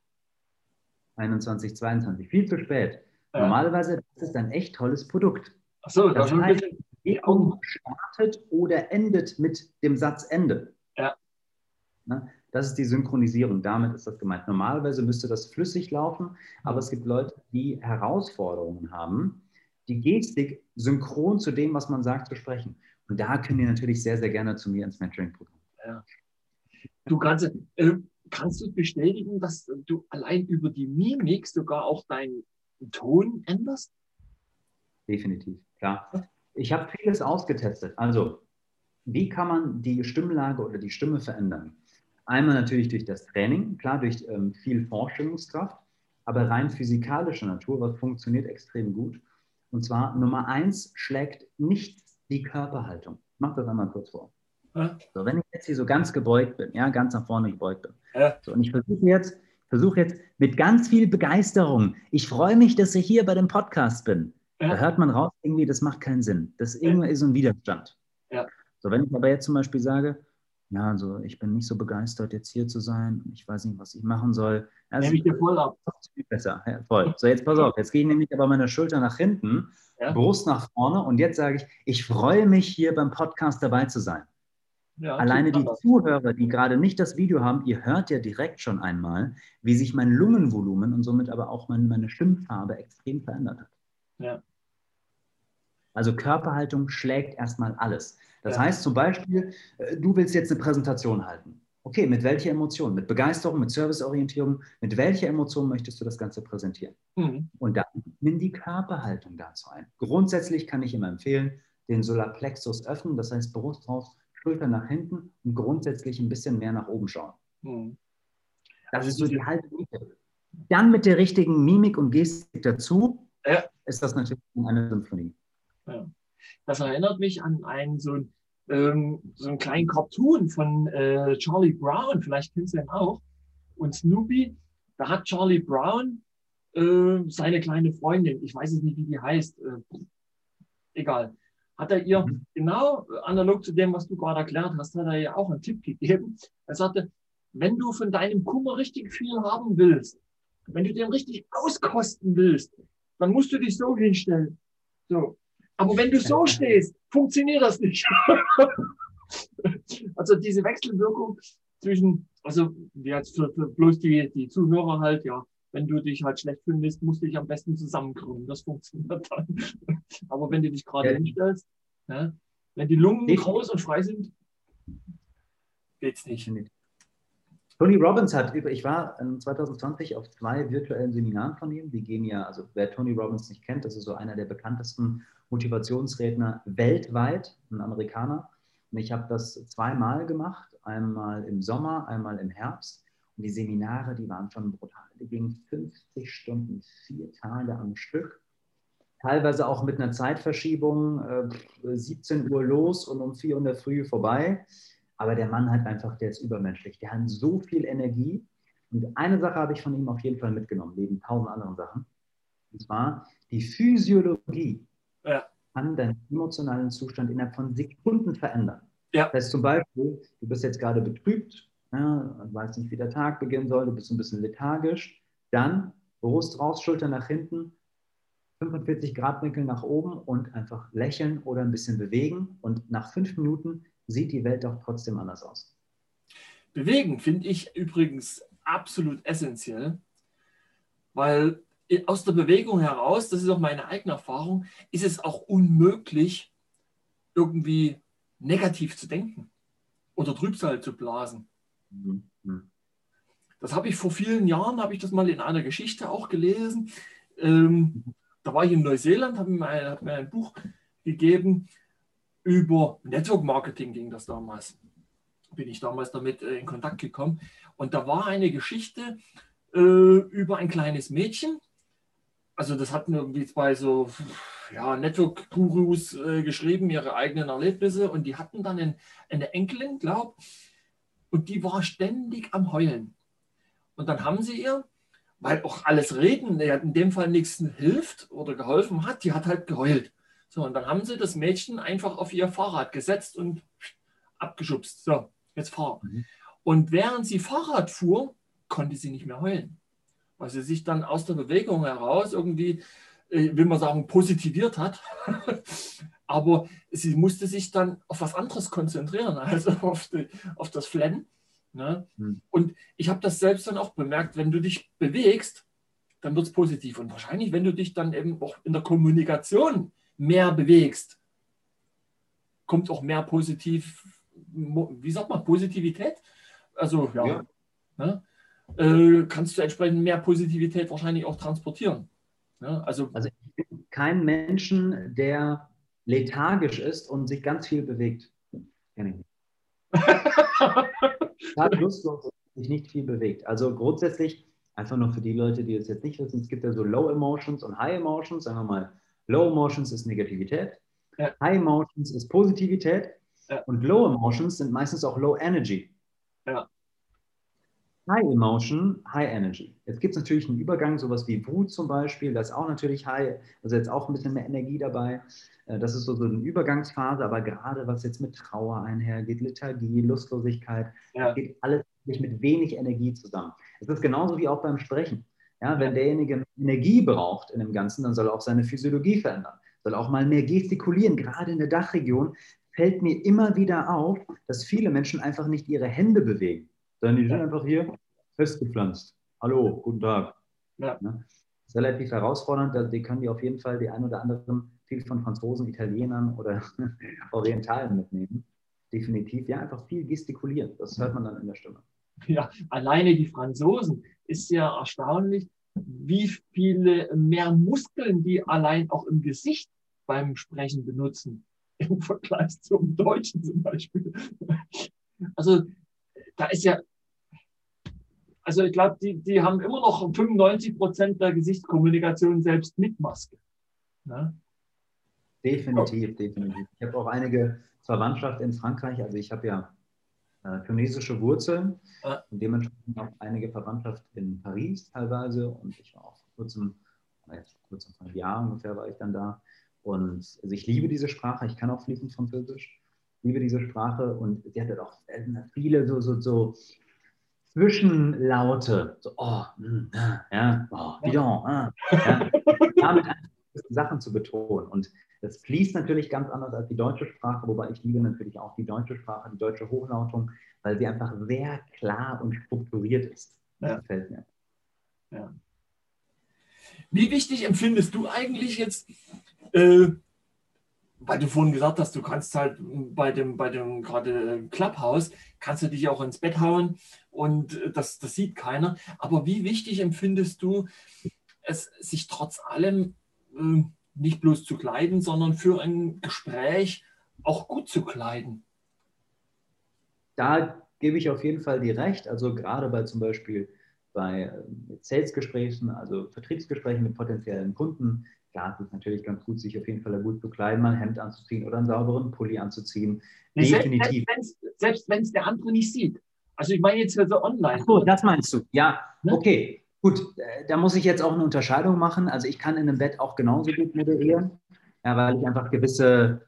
21, 22, viel zu spät. Ja. Normalerweise, das ist ein echt tolles Produkt. Ach so, das heißt, die Bewegung startet oder endet mit dem Satzende. Ja. Ne? Das ist die Synchronisierung, damit ist das gemeint. Normalerweise müsste das flüssig laufen, aber es gibt Leute, die Herausforderungen haben, die Gestik synchron zu dem, was man sagt, zu sprechen. Und da können die natürlich sehr, sehr gerne zu mir ins Mentoring-Programm. Ja. Du kannst, äh, kannst du bestätigen, dass du allein über die Mimik sogar auch deinen Ton änderst? Definitiv, klar. Ich habe vieles ausgetestet. Also, wie kann man die Stimmlage oder die Stimme verändern? Einmal natürlich durch das Training, klar durch ähm, viel Vorstellungskraft, aber rein physikalischer Natur, was funktioniert extrem gut. Und zwar Nummer eins schlägt nicht die Körperhaltung. Ich mache das einmal kurz vor. Ja. So, wenn ich jetzt hier so ganz gebeugt bin, ja, ganz nach vorne gebeugt bin. Ja. So, und ich versuche jetzt, versuche jetzt mit ganz viel Begeisterung, ich freue mich, dass ich hier bei dem Podcast bin. Ja. Da hört man raus, irgendwie, das macht keinen Sinn. Das irgendwie ist ein Widerstand. So, wenn ich aber jetzt zum Beispiel sage, ja, also ich bin nicht so begeistert, jetzt hier zu sein. Ich weiß nicht, was ich machen soll. Also, Nehme ich dir voll ab. Besser, ja, voll. So, jetzt pass auf, jetzt gehe ich nämlich aber meine Schulter nach hinten, ja. Brust nach vorne und jetzt sage ich, ich freue mich hier beim Podcast dabei zu sein. Ja, Alleine die Zuhörer, die gerade nicht das Video haben, ihr hört ja direkt schon einmal, wie sich mein Lungenvolumen und somit aber auch meine, meine Stimmfarbe extrem verändert hat. Ja. Also Körperhaltung schlägt erstmal alles. Das ja. heißt zum Beispiel, äh, du willst jetzt eine Präsentation halten. Okay, mit welcher Emotion? Mit Begeisterung, mit Serviceorientierung? Mit welcher Emotion möchtest du das Ganze präsentieren? Mhm. Und dann nimm die Körperhaltung dazu ein. Grundsätzlich kann ich immer empfehlen, den Solarplexus öffnen, das heißt Brust raus, Schulter nach hinten und grundsätzlich ein bisschen mehr nach oben schauen. Mhm. Das ist so die Haltung. Dann mit der richtigen Mimik und Gestik dazu ja. ist das natürlich eine Symphonie. Ja. Das erinnert mich an einen so, ähm, so einen kleinen Cartoon von äh, Charlie Brown, vielleicht kennst du ihn auch. Und Snoopy, da hat Charlie Brown äh, seine kleine Freundin, ich weiß es nicht, wie die heißt, äh, egal, hat er ihr mhm. genau analog zu dem, was du gerade erklärt hast, hat er ihr auch einen Tipp gegeben. Er sagte, wenn du von deinem Kummer richtig viel haben willst, wenn du den richtig auskosten willst, dann musst du dich so hinstellen. So, aber wenn du so stehst, funktioniert das nicht. also diese Wechselwirkung zwischen, also jetzt für, für bloß die, die Zuhörer halt, ja, wenn du dich halt schlecht findest, musst du dich am besten zusammenkrümmen. Das funktioniert dann. Aber wenn du dich gerade ja. hinstellst, ja, wenn die Lungen ich, groß und frei sind, geht's nicht. Tony Robbins hat über, ich war 2020 auf zwei virtuellen Seminaren von ihm. Die gehen ja, also wer Tony Robbins nicht kennt, das ist so einer der bekanntesten Motivationsredner weltweit, ein Amerikaner. Und ich habe das zweimal gemacht, einmal im Sommer, einmal im Herbst. Und die Seminare, die waren schon brutal. Die gingen 50 Stunden, vier Tage am Stück. Teilweise auch mit einer Zeitverschiebung, äh, 17 Uhr los und um 4 Uhr in der Früh vorbei. Aber der Mann hat einfach, der ist übermenschlich. Der hat so viel Energie. Und eine Sache habe ich von ihm auf jeden Fall mitgenommen, neben tausend anderen Sachen. Und zwar die Physiologie ja. kann deinen emotionalen Zustand innerhalb von Sekunden verändern. Ja. Das heißt zum Beispiel, du bist jetzt gerade betrübt, ja, weißt nicht, wie der Tag beginnen soll, du bist ein bisschen lethargisch, dann Brust raus, Schulter nach hinten, 45 Grad Winkel nach oben und einfach lächeln oder ein bisschen bewegen. Und nach fünf Minuten sieht die Welt auch trotzdem anders aus. Bewegen finde ich übrigens absolut essentiell, weil aus der Bewegung heraus, das ist auch meine eigene Erfahrung, ist es auch unmöglich, irgendwie negativ zu denken oder Trübsal zu blasen. Mhm. Das habe ich vor vielen Jahren, habe ich das mal in einer Geschichte auch gelesen. Ähm, da war ich in Neuseeland, habe mir, hab mir ein Buch gegeben über Network Marketing, ging das damals. Bin ich damals damit äh, in Kontakt gekommen. Und da war eine Geschichte äh, über ein kleines Mädchen. Also das hatten irgendwie zwei so ja, Network-Gurus äh, geschrieben, ihre eigenen Erlebnisse. Und die hatten dann ein, eine Enkelin, glaube und die war ständig am Heulen. Und dann haben sie ihr weil auch alles Reden in dem Fall nichts hilft oder geholfen hat, die hat halt geheult. So, und dann haben sie das Mädchen einfach auf ihr Fahrrad gesetzt und abgeschubst. So, jetzt fahr. Mhm. Und während sie Fahrrad fuhr, konnte sie nicht mehr heulen. Weil sie sich dann aus der Bewegung heraus irgendwie, äh, will man sagen, positiviert hat. Aber sie musste sich dann auf was anderes konzentrieren, also auf, die, auf das Flennen. Ne? Hm. Und ich habe das selbst dann auch bemerkt, wenn du dich bewegst, dann wird es positiv. Und wahrscheinlich, wenn du dich dann eben auch in der Kommunikation mehr bewegst, kommt auch mehr positiv, wie sagt man, Positivität? Also ja, ja. Ne? Äh, kannst du entsprechend mehr Positivität wahrscheinlich auch transportieren. Ne? Also, also ich bin kein Menschen, der lethargisch ist und sich ganz viel bewegt. Ich lustlos und sich nicht viel bewegt. Also grundsätzlich, einfach nur für die Leute, die es jetzt nicht wissen, es gibt ja so Low Emotions und High Emotions. Sagen wir mal, Low Emotions ist Negativität, ja. High Emotions ist Positivität ja. und Low Emotions sind meistens auch Low Energy. Ja. High Emotion, High Energy. Jetzt gibt es natürlich einen Übergang, sowas wie Wut zum Beispiel, da ist auch natürlich High, also jetzt auch ein bisschen mehr Energie dabei. Äh, das ist so, so eine Übergangsphase, aber gerade was jetzt mit Trauer einhergeht, Lethargie, Lustlosigkeit, ja. geht alles mit wenig Energie zusammen. Es ist genauso wie auch beim Sprechen. Ja, wenn derjenige Energie braucht in dem Ganzen, dann soll er auch seine Physiologie verändern, soll auch mal mehr gestikulieren. Gerade in der Dachregion fällt mir immer wieder auf, dass viele Menschen einfach nicht ihre Hände bewegen, sondern die sind einfach hier festgepflanzt. Hallo, guten Tag. Ja. Ne? Das ist relativ herausfordernd, die können die auf jeden Fall die ein oder anderen viel von Franzosen, Italienern oder Orientalen mitnehmen. Definitiv, ja, einfach viel gestikulieren. Das hört man dann in der Stimme. Ja, alleine die Franzosen ist ja erstaunlich, wie viele mehr Muskeln die allein auch im Gesicht beim Sprechen benutzen, im Vergleich zum Deutschen zum Beispiel. Also da ist ja, also ich glaube, die, die haben immer noch 95 Prozent der Gesichtskommunikation selbst mit Maske. Ne? Definitiv, definitiv. Ich habe auch einige Verwandtschaft in Frankreich. Also ich habe ja tunesische Wurzeln ah. und dementsprechend auch einige Verwandtschaft in Paris teilweise. Und ich war auch vor kurzem, jetzt vor kurzem, vor einem Jahr ungefähr war ich dann da. Und also ich liebe diese Sprache. Ich kann auch fließend Französisch. Liebe diese Sprache und sie hat halt auch viele so, so, so Zwischenlaute. So, oh, mm, ja, oh, bidon, ah, ja. Damit Sachen zu betonen. Und das fließt natürlich ganz anders als die deutsche Sprache, wobei ich liebe natürlich auch die deutsche Sprache, die deutsche Hochlautung, weil sie einfach sehr klar und strukturiert ist. Das ja. gefällt mir. Ja. Wie wichtig empfindest du eigentlich jetzt, äh, weil du vorhin gesagt hast, du kannst halt bei dem, bei dem gerade Clubhouse, kannst du dich auch ins Bett hauen und das, das sieht keiner. Aber wie wichtig empfindest du es, sich trotz allem nicht bloß zu kleiden, sondern für ein Gespräch auch gut zu kleiden. Da gebe ich auf jeden Fall dir recht. Also gerade bei zum Beispiel bei äh, Sales-Gesprächen, also Vertriebsgesprächen mit potenziellen Kunden, da ist es natürlich ganz gut, sich auf jeden Fall gut zu kleiden, mal ein Hemd anzuziehen oder einen sauberen Pulli anzuziehen. Definitiv. Selbst wenn es der andere nicht sieht. Also ich meine jetzt so online. Ach so, das meinst du. Ja, ne? okay. Gut, äh, da muss ich jetzt auch eine Unterscheidung machen. Also ich kann in einem Bett auch genauso gut moderieren, ja, weil ich einfach gewisse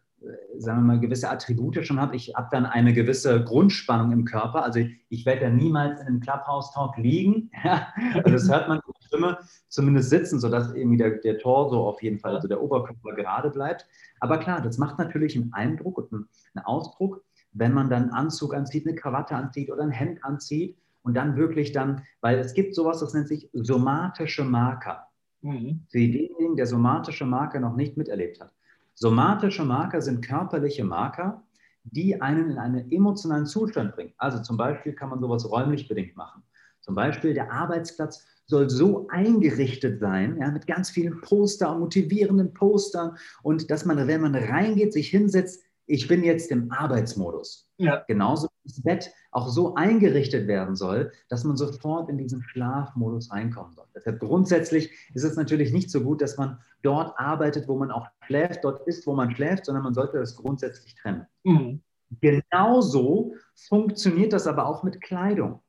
sagen wir mal, gewisse Attribute schon habe. Ich habe dann eine gewisse Grundspannung im Körper. Also ich, werde dann niemals in einem Clubhouse-Talk liegen. Ja? Also das hört man in der Stimme, zumindest sitzen, sodass irgendwie der, der Torso auf jeden Fall, also der Oberkörper gerade bleibt. Aber klar, das macht natürlich einen Eindruck und einen Ausdruck, wenn man dann einen Anzug anzieht, eine Krawatte anzieht oder ein Hemd anzieht und dann wirklich dann, weil es gibt sowas, das nennt sich somatische Marker. Mhm. Für denjenigen, der somatische Marker noch nicht miterlebt hat. Somatische Marker sind körperliche Marker, die einen in einen emotionalen Zustand bringen. Also zum Beispiel kann man sowas räumlich bedingt machen. Zum Beispiel der Arbeitsplatz soll so eingerichtet sein, ja, mit ganz vielen Poster, motivierenden Postern und dass man, wenn man reingeht, sich hinsetzt, ich bin jetzt im Arbeitsmodus. Ja. Genauso das Bett auch so eingerichtet werden soll, dass man sofort in diesen Schlafmodus reinkommen soll. Deshalb grundsätzlich ist es natürlich nicht so gut, dass man dort arbeitet, wo man auch schläft, dort ist, wo man schläft, sondern man sollte das grundsätzlich trennen. Mhm. Genauso funktioniert das aber auch mit Kleidung.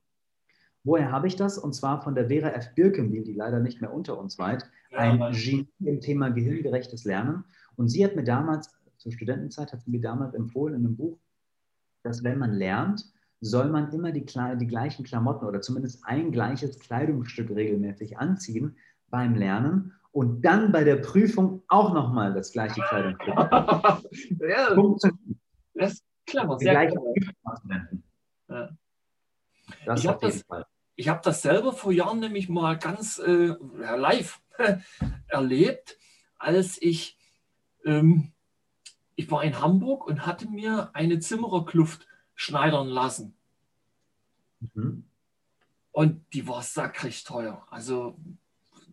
Woher habe ich das? Und zwar von der Vera F. Birkenbiel, die leider nicht mehr unter uns weit, ein Genie im Thema gehirngerechtes Lernen. Und sie hat mir damals zur Studentenzeit hat sie mir damals empfohlen in einem Buch, dass wenn man lernt, soll man immer die, die gleichen Klamotten oder zumindest ein gleiches Kleidungsstück regelmäßig anziehen beim Lernen und dann bei der Prüfung auch nochmal das gleiche Kleidungsstück. ja, das ist clever, sehr clever. Ja. Das ich habe das, hab das selber vor Jahren nämlich mal ganz äh, live erlebt, als ich ähm, ich war in Hamburg und hatte mir eine Zimmererkluft schneidern lassen. Mhm. Und die war sakrisch teuer. Also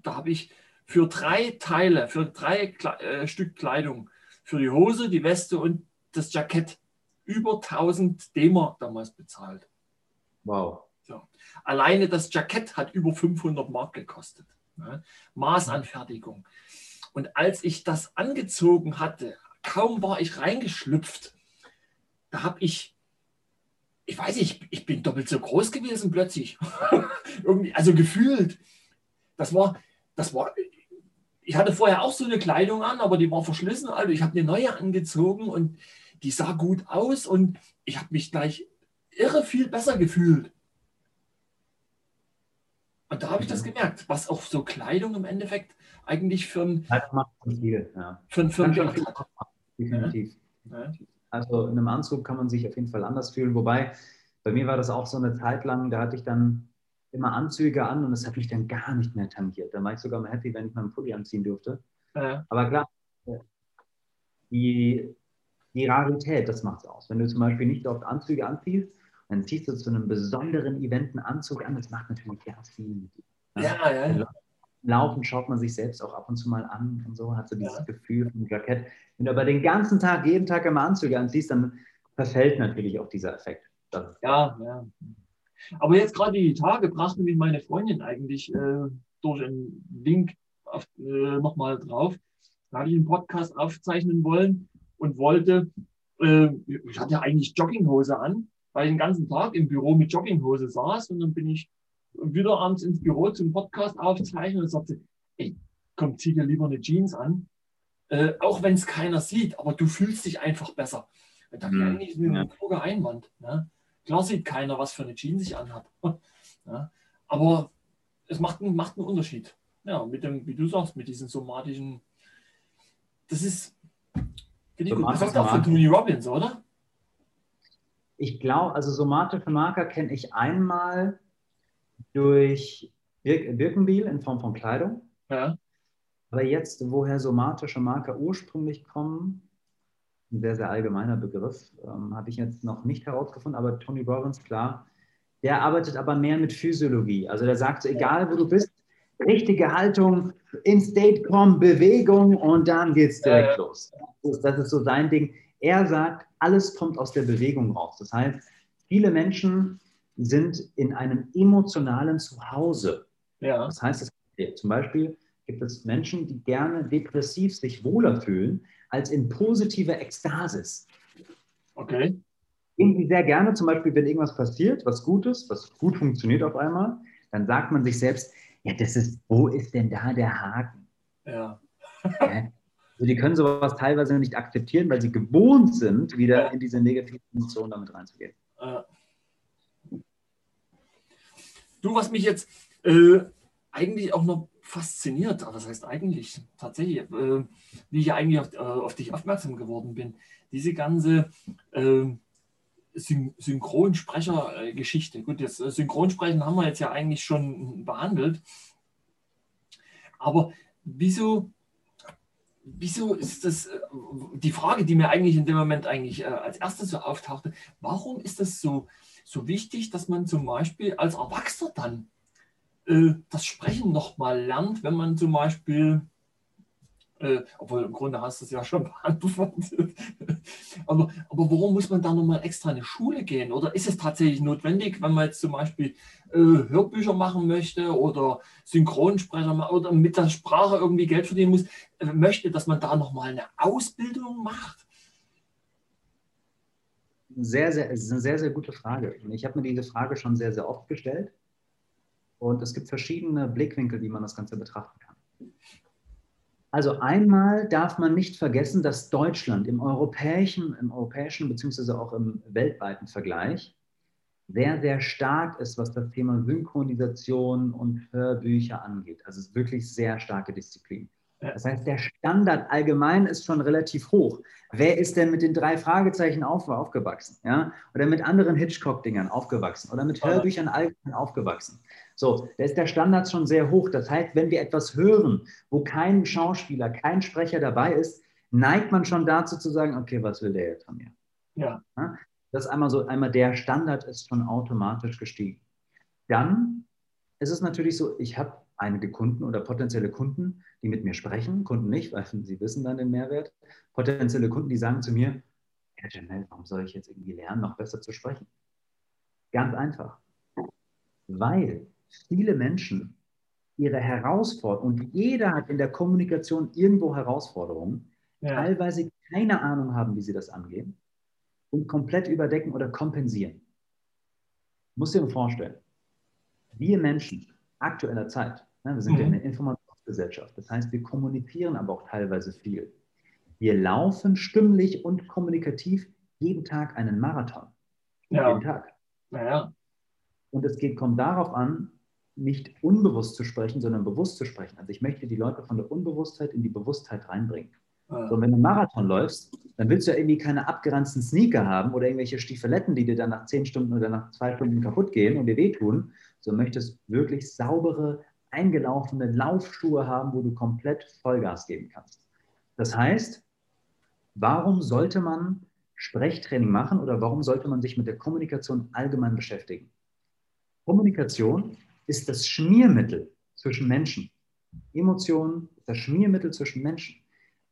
da habe ich für drei Teile, für drei Kle äh, Stück Kleidung, für die Hose, die Weste und das Jackett über 1000 D-Mark damals bezahlt. Wow. So. Alleine das Jackett hat über 500 Mark gekostet. Ne? Maßanfertigung. Und als ich das angezogen hatte, kaum war ich reingeschlüpft, da habe ich, ich weiß nicht, ich bin doppelt so groß gewesen plötzlich. Irgendwie, also gefühlt. Das war, das war, ich hatte vorher auch so eine Kleidung an, aber die war verschlissen. Also ich habe eine neue angezogen und die sah gut aus und ich habe mich gleich irre viel besser gefühlt. Und da habe ich das gemerkt, was auch so Kleidung im Endeffekt eigentlich für ein, macht viel, ja. für, für ein Bild hat definitiv. Ja. Also in einem Anzug kann man sich auf jeden Fall anders fühlen. Wobei, bei mir war das auch so eine Zeit lang, da hatte ich dann immer Anzüge an und das hat mich dann gar nicht mehr tangiert. Da war ich sogar mal happy, wenn ich meinen Pulli anziehen durfte. Ja. Aber klar, die, die Rarität, das macht es aus. Wenn du zum Beispiel nicht oft Anzüge anziehst, dann ziehst du zu einem besonderen Event einen Anzug an, das macht natürlich ganz viel mit dir. Ja, ja. ja. Laufen schaut man sich selbst auch ab und zu mal an und so, hat so dieses ja. Gefühl vom Jackett. Wenn du aber den ganzen Tag, jeden Tag immer Anzüge anziehst, dann verfällt natürlich auch dieser Effekt. Ja, ja. Aber jetzt gerade die Tage brachte mich meine Freundin eigentlich äh, durch einen Link äh, nochmal drauf. Da hatte ich einen Podcast aufzeichnen wollen und wollte, äh, ich hatte eigentlich Jogginghose an, weil ich den ganzen Tag im Büro mit Jogginghose saß und dann bin ich wieder abends ins Büro zum Podcast aufzeichnen und sagte, ey, komm, zieh dir lieber eine Jeans an, äh, auch wenn es keiner sieht, aber du fühlst dich einfach besser. Da mhm. eigentlich ein ja. kluger Einwand. Ne? Klar sieht keiner, was für eine Jeans ich anhabe. ja? Aber es macht, macht einen Unterschied. Ja, mit dem, wie du sagst, mit diesen somatischen, das ist, finde ich gut. Das ist auch von Tony Robbins, oder? Ich glaube, also somatische Marker kenne ich einmal durch Bir Birkenbiel in Form von Kleidung. Ja. Aber jetzt, woher somatische Marker ursprünglich kommen, ein sehr, sehr allgemeiner Begriff, ähm, habe ich jetzt noch nicht herausgefunden, aber Tony Robbins, klar, der arbeitet aber mehr mit Physiologie. Also der sagt, so, egal wo du bist, richtige Haltung, in State kommen, Bewegung und dann geht es direkt ja. los. Das ist, das ist so sein Ding. Er sagt, alles kommt aus der Bewegung raus. Das heißt, viele Menschen sind in einem emotionalen Zuhause. Ja. Das heißt, zum Beispiel gibt es Menschen, die gerne depressiv sich wohler fühlen als in positiver Ekstasis. Okay. Sie sehr gerne, zum Beispiel, wenn irgendwas passiert, was Gutes, was gut funktioniert auf einmal, dann sagt man sich selbst, ja, das ist, wo ist denn da der Haken? Ja. Also die können sowas teilweise nicht akzeptieren, weil sie gewohnt sind, wieder in diese negative Emotion damit reinzugehen. Du, was mich jetzt äh, eigentlich auch noch fasziniert, aber das heißt eigentlich? Tatsächlich, äh, wie ich eigentlich auf, äh, auf, dich aufmerksam geworden bin, diese ganze äh, Syn Synchronsprecher-Geschichte. Gut, das äh, Synchronsprechen haben wir jetzt ja eigentlich schon behandelt, aber wieso wieso ist das äh, die Frage, die mir eigentlich in dem Moment eigentlich äh, als erstes so auftauchte, warum ist das so, so wichtig, dass man zum Beispiel als Erwachsener dann äh, das Sprechen nochmal lernt, wenn man zum Beispiel äh, obwohl im Grunde hast du es ja schon beantwortet. aber, aber warum muss man da nochmal extra in eine Schule gehen? Oder ist es tatsächlich notwendig, wenn man jetzt zum Beispiel äh, Hörbücher machen möchte oder Synchronsprecher oder mit der Sprache irgendwie Geld verdienen muss, äh, möchte, dass man da nochmal eine Ausbildung macht? Sehr, sehr, es ist eine sehr, sehr gute Frage. Ich habe mir diese Frage schon sehr, sehr oft gestellt. Und es gibt verschiedene Blickwinkel, wie man das Ganze betrachten kann. Also einmal darf man nicht vergessen, dass Deutschland im europäischen, im europäischen beziehungsweise auch im weltweiten Vergleich sehr, sehr stark ist, was das Thema Synchronisation und Hörbücher angeht. Also es ist wirklich sehr starke Disziplin. Das heißt, der Standard allgemein ist schon relativ hoch. Wer ist denn mit den drei Fragezeichen auf, aufgewachsen? Ja? Oder mit anderen Hitchcock-Dingern aufgewachsen? Oder mit Hörbüchern allgemein aufgewachsen? So, da ist der Standard schon sehr hoch. Das heißt, wenn wir etwas hören, wo kein Schauspieler, kein Sprecher dabei ist, neigt man schon dazu zu sagen, okay, was will der jetzt von mir? Ja. ja? Das ist einmal so, einmal der Standard ist schon automatisch gestiegen. Dann ist es natürlich so, ich habe einige Kunden oder potenzielle Kunden, die mit mir sprechen, Kunden nicht, weil sie wissen dann den Mehrwert. Potenzielle Kunden, die sagen zu mir, Herr Janelle, warum soll ich jetzt irgendwie lernen, noch besser zu sprechen? Ganz einfach. Weil viele Menschen ihre Herausforderungen, und jeder hat in der Kommunikation irgendwo Herausforderungen, ja. teilweise keine Ahnung haben, wie sie das angehen und komplett überdecken oder kompensieren. Muss dir vorstellen, wir Menschen aktueller Zeit Ne, wir sind mhm. ja eine Informationsgesellschaft. Das heißt, wir kommunizieren aber auch teilweise viel. Wir laufen stimmlich und kommunikativ jeden Tag einen Marathon. Ja. Jeden Tag. Ja. Und es geht, kommt darauf an, nicht unbewusst zu sprechen, sondern bewusst zu sprechen. Also ich möchte die Leute von der Unbewusstheit in die Bewusstheit reinbringen. Ja. So, wenn du einen Marathon läufst, dann willst du ja irgendwie keine abgeranzten Sneaker haben oder irgendwelche Stiefeletten, die dir dann nach zehn Stunden oder nach zwei Stunden kaputt gehen und dir wehtun. So möchtest wirklich saubere, eingelaufene Laufschuhe haben, wo du komplett Vollgas geben kannst. Das heißt, warum sollte man Sprechtraining machen oder warum sollte man sich mit der Kommunikation allgemein beschäftigen? Kommunikation ist das Schmiermittel zwischen Menschen. Emotionen das Schmiermittel zwischen Menschen.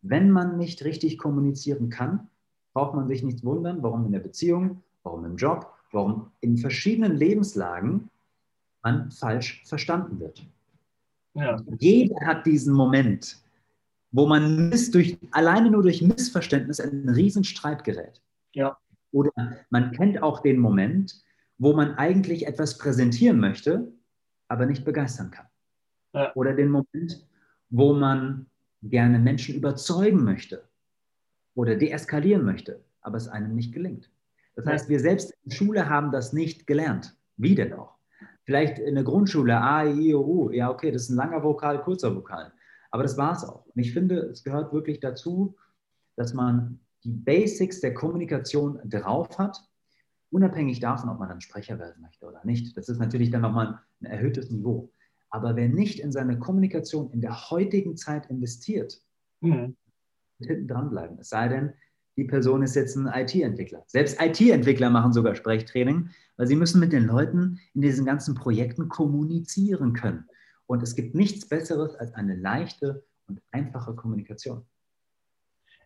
Wenn man nicht richtig kommunizieren kann, braucht man sich nicht wundern, warum in der Beziehung, warum im Job, warum in verschiedenen Lebenslagen man falsch verstanden wird. Ja. Jeder hat diesen Moment, wo man durch, alleine nur durch Missverständnis in einen Riesenstreit gerät. Ja. Oder man kennt auch den Moment, wo man eigentlich etwas präsentieren möchte, aber nicht begeistern kann. Ja. Oder den Moment, wo man gerne Menschen überzeugen möchte oder deeskalieren möchte, aber es einem nicht gelingt. Das heißt, wir selbst in der Schule haben das nicht gelernt. Wie denn auch? Vielleicht in der Grundschule A, I, O, U. Ja, okay, das ist ein langer Vokal, kurzer Vokal. Aber das war es auch. Und ich finde, es gehört wirklich dazu, dass man die Basics der Kommunikation drauf hat, unabhängig davon, ob man dann Sprecher werden möchte oder nicht. Das ist natürlich dann nochmal ein erhöhtes Niveau. Aber wer nicht in seine Kommunikation in der heutigen Zeit investiert, mhm. wird hinten dranbleiben. Es sei denn, die Person ist jetzt ein IT-Entwickler. Selbst IT-Entwickler machen sogar Sprechtraining, weil sie müssen mit den Leuten in diesen ganzen Projekten kommunizieren können. Und es gibt nichts Besseres als eine leichte und einfache Kommunikation.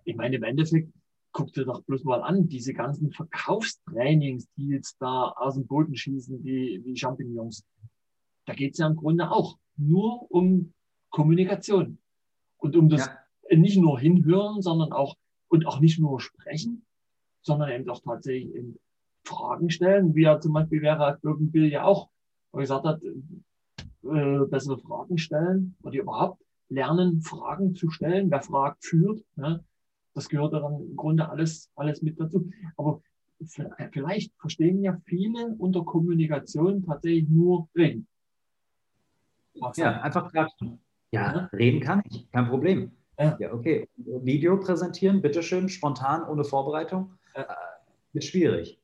Ich meine, im Endeffekt, guck dir doch bloß mal an, diese ganzen Verkaufstrainings, die jetzt da aus dem Boden schießen, wie, wie Champignons. Da geht es ja im Grunde auch nur um Kommunikation. Und um das ja. nicht nur hinhören, sondern auch und auch nicht nur sprechen, sondern eben auch tatsächlich eben Fragen stellen, wie er zum Beispiel wäre Birkenbill ja auch, gesagt hat, äh, bessere Fragen stellen oder überhaupt lernen, Fragen zu stellen. Wer fragt, führt. Ne? Das gehört dann im Grunde alles, alles mit dazu. Aber vielleicht verstehen ja viele unter Kommunikation tatsächlich nur reden. Ja, einfach. Ja, ja, reden kann ich, kein Problem. Ja. ja, okay. Video präsentieren, bitteschön, spontan, ohne Vorbereitung. Äh, ist schwierig.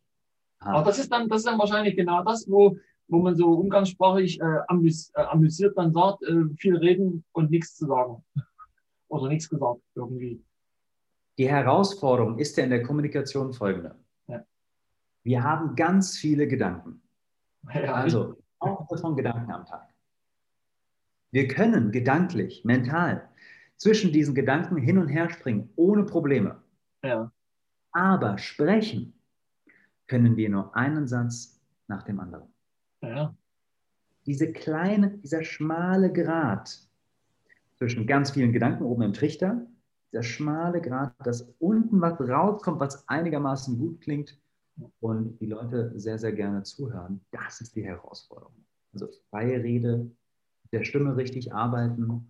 Aber das ist, dann, das ist dann wahrscheinlich genau das, wo, wo man so umgangssprachlich äh, amüs, äh, amüsiert dann sagt, äh, viel reden und nichts zu sagen. Oder nichts gesagt irgendwie. Die Herausforderung ist ja in der Kommunikation folgende. Ja. Wir haben ganz viele Gedanken. Ja, also auch von Gedanken am Tag. Wir können gedanklich, mental zwischen diesen Gedanken hin und her springen, ohne Probleme. Ja. Aber sprechen können wir nur einen Satz nach dem anderen. Ja. Diese kleine, dieser schmale Grat zwischen ganz vielen Gedanken oben im Trichter, dieser schmale Grat, dass unten was rauskommt, was einigermaßen gut klingt und die Leute sehr, sehr gerne zuhören, das ist die Herausforderung. Also freie Rede, der Stimme richtig arbeiten,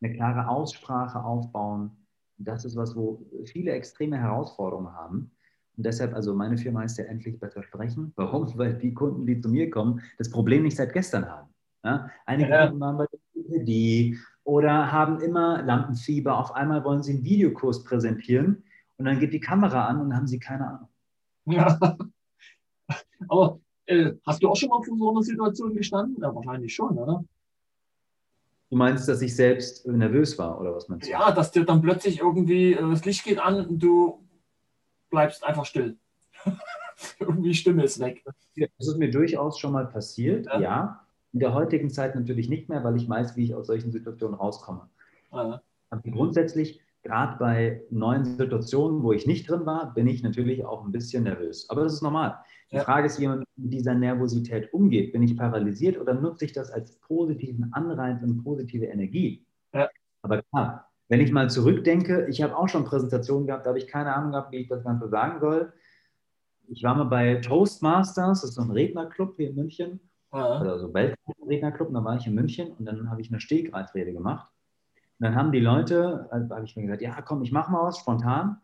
eine klare Aussprache aufbauen. Das ist was, wo viele extreme Herausforderungen haben. Und deshalb, also meine Firma heißt ja endlich besser sprechen. Warum? Weil die Kunden, die zu mir kommen, das Problem nicht seit gestern haben. Ja? Einige ja. Kunden waren bei der die oder haben immer Lampenfieber. Auf einmal wollen sie einen Videokurs präsentieren und dann geht die Kamera an und haben sie keine Ahnung. Ja. Aber äh, hast du auch schon mal vor so einer Situation gestanden? Ja, wahrscheinlich schon, oder? Du meinst, dass ich selbst nervös war, oder was meinst du? Ja, dass dir dann plötzlich irgendwie äh, das Licht geht an und du bleibst einfach still. Irgendwie Stimme ist weg. Das ist mir durchaus schon mal passiert, ja. ja. In der heutigen Zeit natürlich nicht mehr, weil ich weiß, wie ich aus solchen Situationen rauskomme. Ja. Aber grundsätzlich, gerade bei neuen Situationen, wo ich nicht drin war, bin ich natürlich auch ein bisschen nervös. Aber das ist normal. Die. Frage ist, wie man mit dieser Nervosität umgeht. Bin ich paralysiert oder nutze ich das als positiven Anreiz und positive Energie? Ja. Aber klar, wenn ich mal zurückdenke, ich habe auch schon Präsentationen gehabt, da habe ich keine Ahnung gehabt, wie ich das Ganze sagen soll. Ich war mal bei Toastmasters, das ist so ein Rednerclub hier in München, ja. also Weltrednerclub, da war ich in München und dann habe ich eine Stegreifrede gemacht. Und dann haben die Leute, also habe ich mir gesagt, ja komm, ich mache mal was spontan.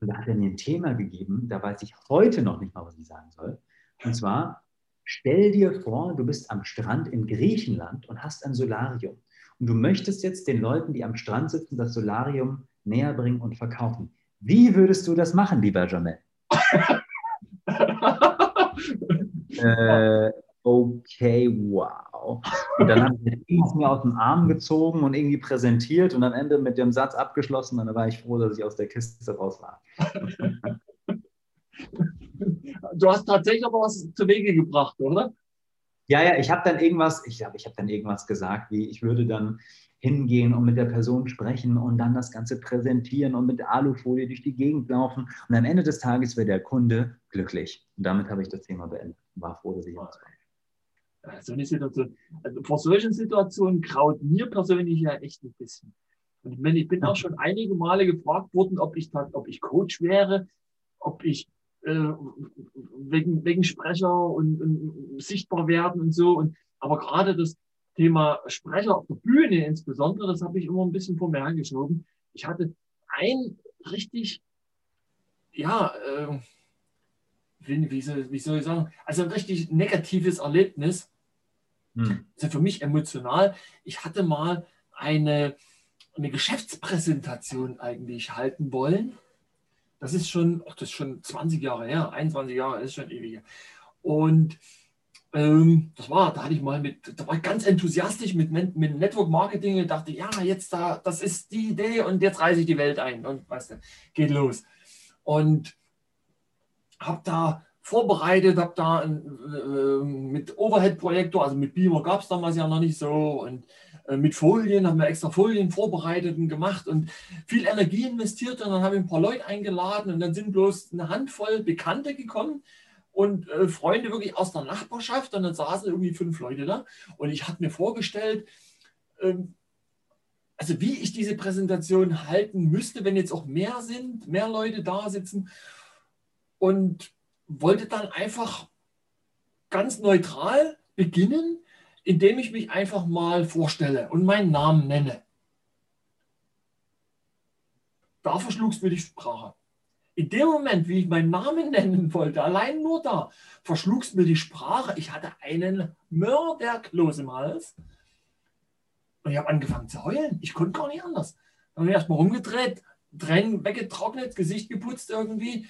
Und da hat er mir ein Thema gegeben, da weiß ich heute noch nicht mal, was ich sagen soll. Und zwar, stell dir vor, du bist am Strand in Griechenland und hast ein Solarium. Und du möchtest jetzt den Leuten, die am Strand sitzen, das Solarium näher bringen und verkaufen. Wie würdest du das machen, lieber Jamel? äh, okay, wow. Und dann habe ich es mir aus dem Arm gezogen und irgendwie präsentiert und am Ende mit dem Satz abgeschlossen. Und dann war ich froh, dass ich aus der Kiste raus war. Du hast tatsächlich aber was zu Wege gebracht, oder? Ja, ja, ich habe dann irgendwas, ich glaube, ich habe dann irgendwas gesagt, wie ich würde dann hingehen und mit der Person sprechen und dann das Ganze präsentieren und mit Alufolie durch die Gegend laufen. Und am Ende des Tages wäre der Kunde glücklich. Und damit habe ich das Thema beendet. War froh, dass ich was so eine Situation. Also vor solchen Situationen kraut mir persönlich ja echt ein bisschen. Und ich, meine, ich bin auch schon einige Male gefragt worden, ob ich, ob ich Coach wäre, ob ich äh, wegen, wegen Sprecher und, und sichtbar werden und so. Und, aber gerade das Thema Sprecher auf der Bühne insbesondere, das habe ich immer ein bisschen vor mir hergeschoben. Ich hatte ein richtig, ja, äh, wie, wie, soll, wie soll ich sagen, also ein richtig negatives Erlebnis. Hm. Also für mich emotional. Ich hatte mal eine, eine Geschäftspräsentation eigentlich halten wollen das ist schon, ach, das ist schon 20 Jahre her, 21 Jahre, ist schon ewig. Und ähm, das war, da hatte ich mal mit, da war ich ganz enthusiastisch mit, mit Network Marketing und dachte, ja, jetzt da, das ist die Idee und jetzt reise ich die Welt ein und weißt du, geht los. Und habe da vorbereitet, habe da äh, mit Overhead-Projektor, also mit Beamer gab es damals ja noch nicht so und äh, mit Folien, haben wir extra Folien vorbereitet und gemacht und viel Energie investiert und dann habe ich ein paar Leute eingeladen und dann sind bloß eine Handvoll Bekannte gekommen und äh, Freunde wirklich aus der Nachbarschaft und dann saßen irgendwie fünf Leute da und ich habe mir vorgestellt, ähm, also wie ich diese Präsentation halten müsste, wenn jetzt auch mehr sind, mehr Leute da sitzen und wollte dann einfach ganz neutral beginnen, indem ich mich einfach mal vorstelle und meinen Namen nenne. Da verschlugst mir die Sprache. In dem Moment, wie ich meinen Namen nennen wollte, allein nur da, verschlugst mir die Sprache. Ich hatte einen Mörderkloß im Hals. Und ich habe angefangen zu heulen. Ich konnte gar nicht anders. Dann habe ich erstmal rumgedreht, Tränen weggetrocknet, Gesicht geputzt irgendwie.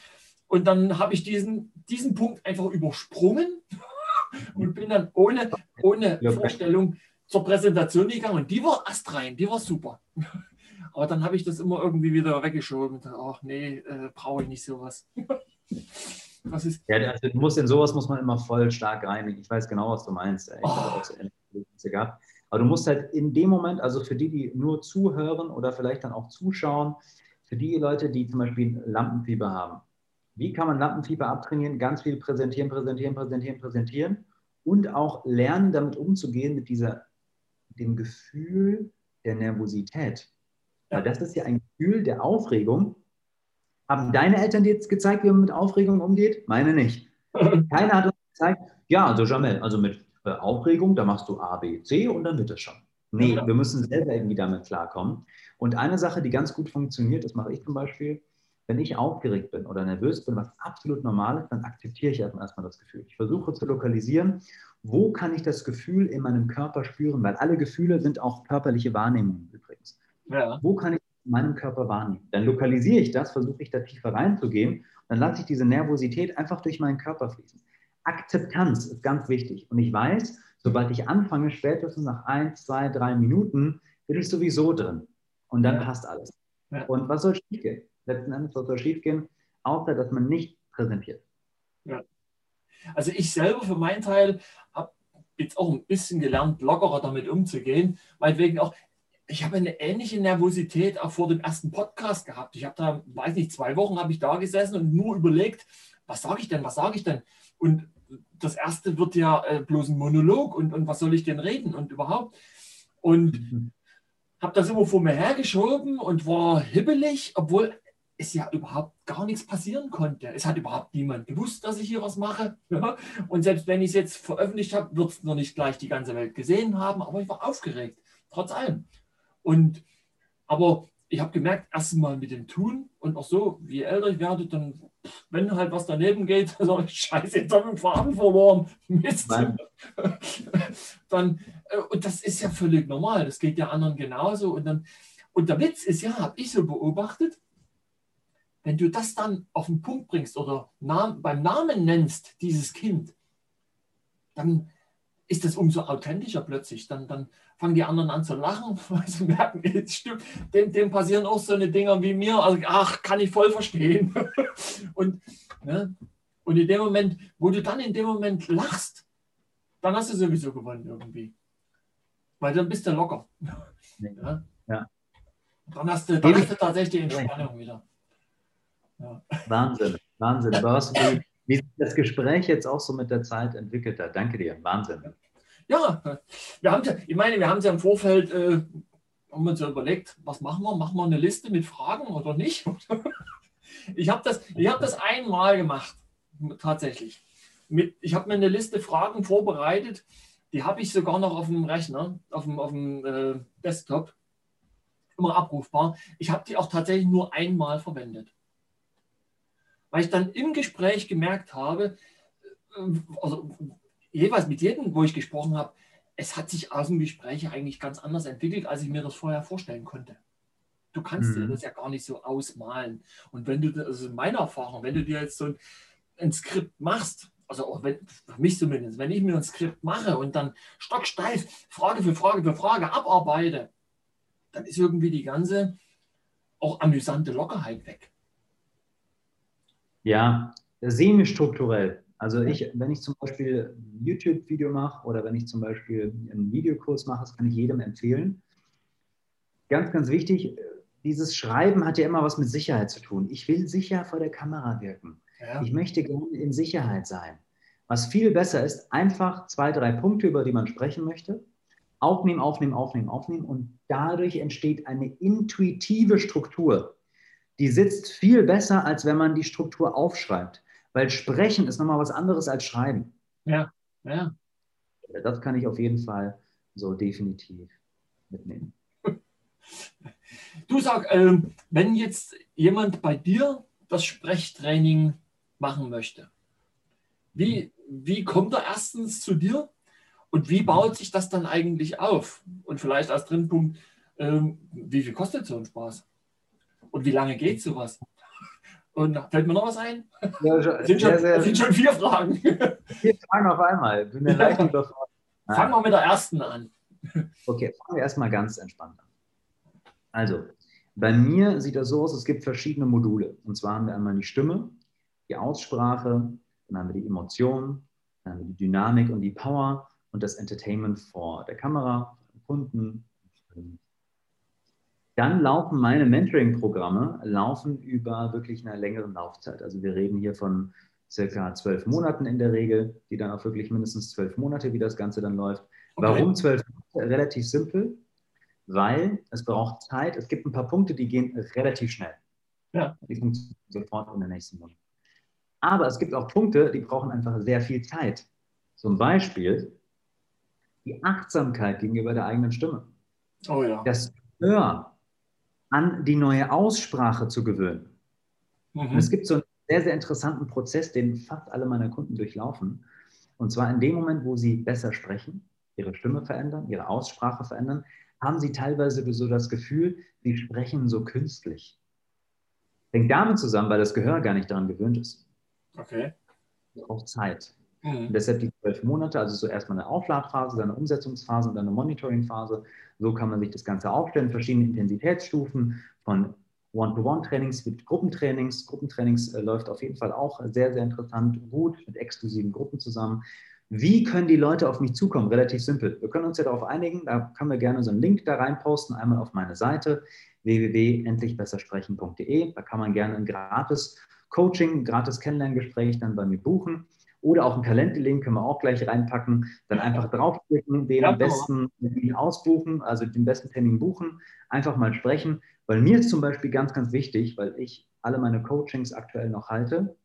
Und dann habe ich diesen, diesen Punkt einfach übersprungen und bin dann ohne, ohne ja, Vorstellung zur Präsentation gegangen. Und die war astrein, die war super. Aber dann habe ich das immer irgendwie wieder weggeschoben. Ach nee, äh, brauche ich nicht sowas. was ist? Ja, also muss, in sowas muss man immer voll stark reinigen. Ich weiß genau, was du meinst. Ich oh. habe auch so Erlebnisse gehabt. Aber du musst halt in dem Moment, also für die, die nur zuhören oder vielleicht dann auch zuschauen, für die Leute, die zum Beispiel Lampenfieber haben, wie kann man Lampenfieber abtrainieren? Ganz viel präsentieren, präsentieren, präsentieren, präsentieren und auch lernen, damit umzugehen, mit dieser, dem Gefühl der Nervosität. Weil das ist ja ein Gefühl der Aufregung. Haben deine Eltern dir jetzt gezeigt, wie man mit Aufregung umgeht? Meine nicht. Keiner hat uns gezeigt, ja, also Jamel, also mit äh, Aufregung, da machst du A, B, C und dann wird es schon. Nee, wir müssen selber irgendwie damit klarkommen. Und eine Sache, die ganz gut funktioniert, das mache ich zum Beispiel, wenn ich aufgeregt bin oder nervös bin, was absolut normal ist, dann akzeptiere ich erstmal das Gefühl. Ich versuche zu lokalisieren, wo kann ich das Gefühl in meinem Körper spüren, weil alle Gefühle sind auch körperliche Wahrnehmungen übrigens. Ja. Wo kann ich in meinem Körper wahrnehmen? Dann lokalisiere ich das, versuche ich da tiefer reinzugehen, dann lasse ich diese Nervosität einfach durch meinen Körper fließen. Akzeptanz ist ganz wichtig. Und ich weiß, sobald ich anfange, spätestens nach ein, zwei, drei Minuten, bin ich sowieso drin. Und dann passt alles. Ja. Und was soll schiefgehen? Letzten Endes, was soll schiefgehen, außer dass man nicht präsentiert. Ja. Also ich selber für meinen Teil habe jetzt auch ein bisschen gelernt, lockerer damit umzugehen. Meinetwegen auch, ich habe eine ähnliche Nervosität auch vor dem ersten Podcast gehabt. Ich habe da, weiß nicht, zwei Wochen habe ich da gesessen und nur überlegt, was sage ich denn, was sage ich denn? Und das erste wird ja äh, bloß ein Monolog und, und was soll ich denn reden und überhaupt. Und mhm. habe das immer vor mir hergeschoben und war hibbelig, obwohl es ja überhaupt gar nichts passieren konnte. Es hat überhaupt niemand gewusst, dass ich hier was mache. Und selbst wenn ich es jetzt veröffentlicht habe, wird es noch nicht gleich die ganze Welt gesehen haben. Aber ich war aufgeregt, trotz allem. Und aber ich habe gemerkt, erstmal mit dem Tun und auch so, wie älter ich werde, dann, wenn halt was daneben geht, also scheiße, jetzt habe ich den Faden verloren. Mist. dann, äh, und das ist ja völlig normal. Das geht ja anderen genauso. Und, dann, und der Witz ist ja, habe ich so beobachtet, wenn du das dann auf den Punkt bringst oder beim Namen nennst, dieses Kind, dann ist das umso authentischer plötzlich. Dann, dann fangen die anderen an zu lachen, weil sie merken, stimmt, dem, dem passieren auch so eine Dinger wie mir. Also, ach, kann ich voll verstehen. und, ne? und in dem Moment, wo du dann in dem Moment lachst, dann hast du sowieso gewonnen irgendwie. Weil dann bist du locker. Ja? ja. Dann hast du, dann hast du tatsächlich die Entspannung wieder. Ja. Wahnsinn, Wahnsinn. Aber was, wie, wie sich das Gespräch jetzt auch so mit der Zeit entwickelt hat. Danke dir, Wahnsinn. Ja, wir haben ich meine, wir haben es ja im Vorfeld, äh, haben uns ja überlegt, was machen wir? Machen wir eine Liste mit Fragen oder nicht? ich habe das, hab das einmal gemacht, tatsächlich. Mit, ich habe mir eine Liste Fragen vorbereitet, die habe ich sogar noch auf dem Rechner, auf dem, auf dem äh, Desktop, immer abrufbar. Ich habe die auch tatsächlich nur einmal verwendet weil ich dann im Gespräch gemerkt habe, äh, also jeweils mit jedem, wo ich gesprochen habe, es hat sich aus dem Gespräch eigentlich ganz anders entwickelt, als ich mir das vorher vorstellen konnte. Du kannst mhm. dir das ja gar nicht so ausmalen. Und wenn du, also meine Erfahrung, wenn du dir jetzt so ein, ein Skript machst, also auch wenn, für mich zumindest, wenn ich mir ein Skript mache und dann stocksteif Frage für Frage für Frage abarbeite, dann ist irgendwie die ganze auch amüsante Lockerheit weg. Ja, semi-strukturell. Also ich, wenn ich zum Beispiel ein YouTube-Video mache oder wenn ich zum Beispiel einen Videokurs mache, das kann ich jedem empfehlen. Ganz, ganz wichtig, dieses Schreiben hat ja immer was mit Sicherheit zu tun. Ich will sicher vor der Kamera wirken. Ja. Ich möchte gerne in Sicherheit sein. Was viel besser ist, einfach zwei, drei Punkte, über die man sprechen möchte, aufnehmen, aufnehmen, aufnehmen, aufnehmen und dadurch entsteht eine intuitive Struktur die sitzt viel besser, als wenn man die Struktur aufschreibt. Weil Sprechen ist nochmal was anderes als Schreiben. Ja, ja. Das kann ich auf jeden Fall so definitiv mitnehmen. Du sag, äh, wenn jetzt jemand bei dir das Sprechtraining machen möchte, wie, wie kommt er erstens zu dir und wie baut sich das dann eigentlich auf? Und vielleicht als dritten Punkt, äh, wie viel kostet so ein Spaß? Und wie lange geht sowas? Und fällt mir noch was ein? Ja, sind, schon, sehr, sind schon vier Fragen. Vier Fragen auf einmal. Bin mir leicht überfordert. Fangen wir mit der ersten an. Okay, fangen wir erstmal ganz entspannt an. Also, bei mir sieht das so aus, es gibt verschiedene Module. Und zwar haben wir einmal die Stimme, die Aussprache, dann haben wir die Emotion, dann haben wir die Dynamik und die Power und das Entertainment vor der Kamera, Kunden. Dann laufen meine Mentoring-Programme laufen über wirklich eine längere Laufzeit. Also wir reden hier von circa zwölf Monaten in der Regel, die dann auch wirklich mindestens zwölf Monate, wie das Ganze dann läuft. Okay. Warum zwölf Monate? Relativ simpel, weil es braucht Zeit. Es gibt ein paar Punkte, die gehen relativ schnell. Ja. Die funktionieren sofort in der nächsten Monat. Aber es gibt auch Punkte, die brauchen einfach sehr viel Zeit. Zum Beispiel die Achtsamkeit gegenüber der eigenen Stimme. Oh ja. Das Hör an die neue Aussprache zu gewöhnen. Mhm. Es gibt so einen sehr, sehr interessanten Prozess, den fast alle meiner Kunden durchlaufen. Und zwar in dem Moment, wo sie besser sprechen, ihre Stimme verändern, ihre Aussprache verändern, haben sie teilweise so das Gefühl, sie sprechen so künstlich. Hängt damit zusammen, weil das Gehör gar nicht daran gewöhnt ist. Okay. Braucht Zeit. Mhm. Deshalb die zwölf Monate, also so erstmal eine Aufladphase, dann eine Umsetzungsphase und dann eine Monitoringphase. So kann man sich das Ganze aufstellen, verschiedene Intensitätsstufen von One-to-One-Trainings mit Gruppentrainings. Gruppentrainings äh, läuft auf jeden Fall auch sehr, sehr interessant, gut mit exklusiven Gruppen zusammen. Wie können die Leute auf mich zukommen? Relativ simpel. Wir können uns ja darauf einigen, da können wir gerne so einen Link da rein posten, einmal auf meine Seite www.endlichbessersprechen.de. Da kann man gerne ein gratis Coaching, gratis Kennenlerngespräch dann bei mir buchen. Oder auch einen Talentlink können wir auch gleich reinpacken. Dann einfach draufklicken, den am besten ausbuchen, also den besten Termin buchen, einfach mal sprechen. Weil mir ist zum Beispiel ganz, ganz wichtig, weil ich alle meine Coachings aktuell noch halte,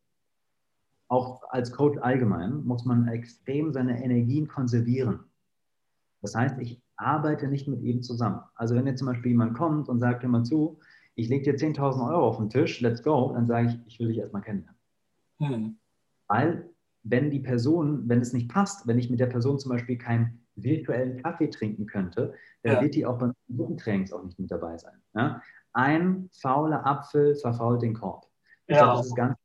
auch als Coach allgemein, muss man extrem seine Energien konservieren. Das heißt, ich arbeite nicht mit ihm zusammen. Also wenn jetzt zum Beispiel jemand kommt und sagt, hör mal zu, ich lege dir 10.000 Euro auf den Tisch, let's go, dann sage ich, ich will dich erstmal kennenlernen. Hm. Weil wenn die Person, wenn es nicht passt, wenn ich mit der Person zum Beispiel keinen virtuellen Kaffee trinken könnte, dann ja. wird die auch beim Gruppentrainings auch nicht mit dabei sein. Ja? Ein fauler Apfel verfault den Korb. Ich ja. glaube, das ist ganz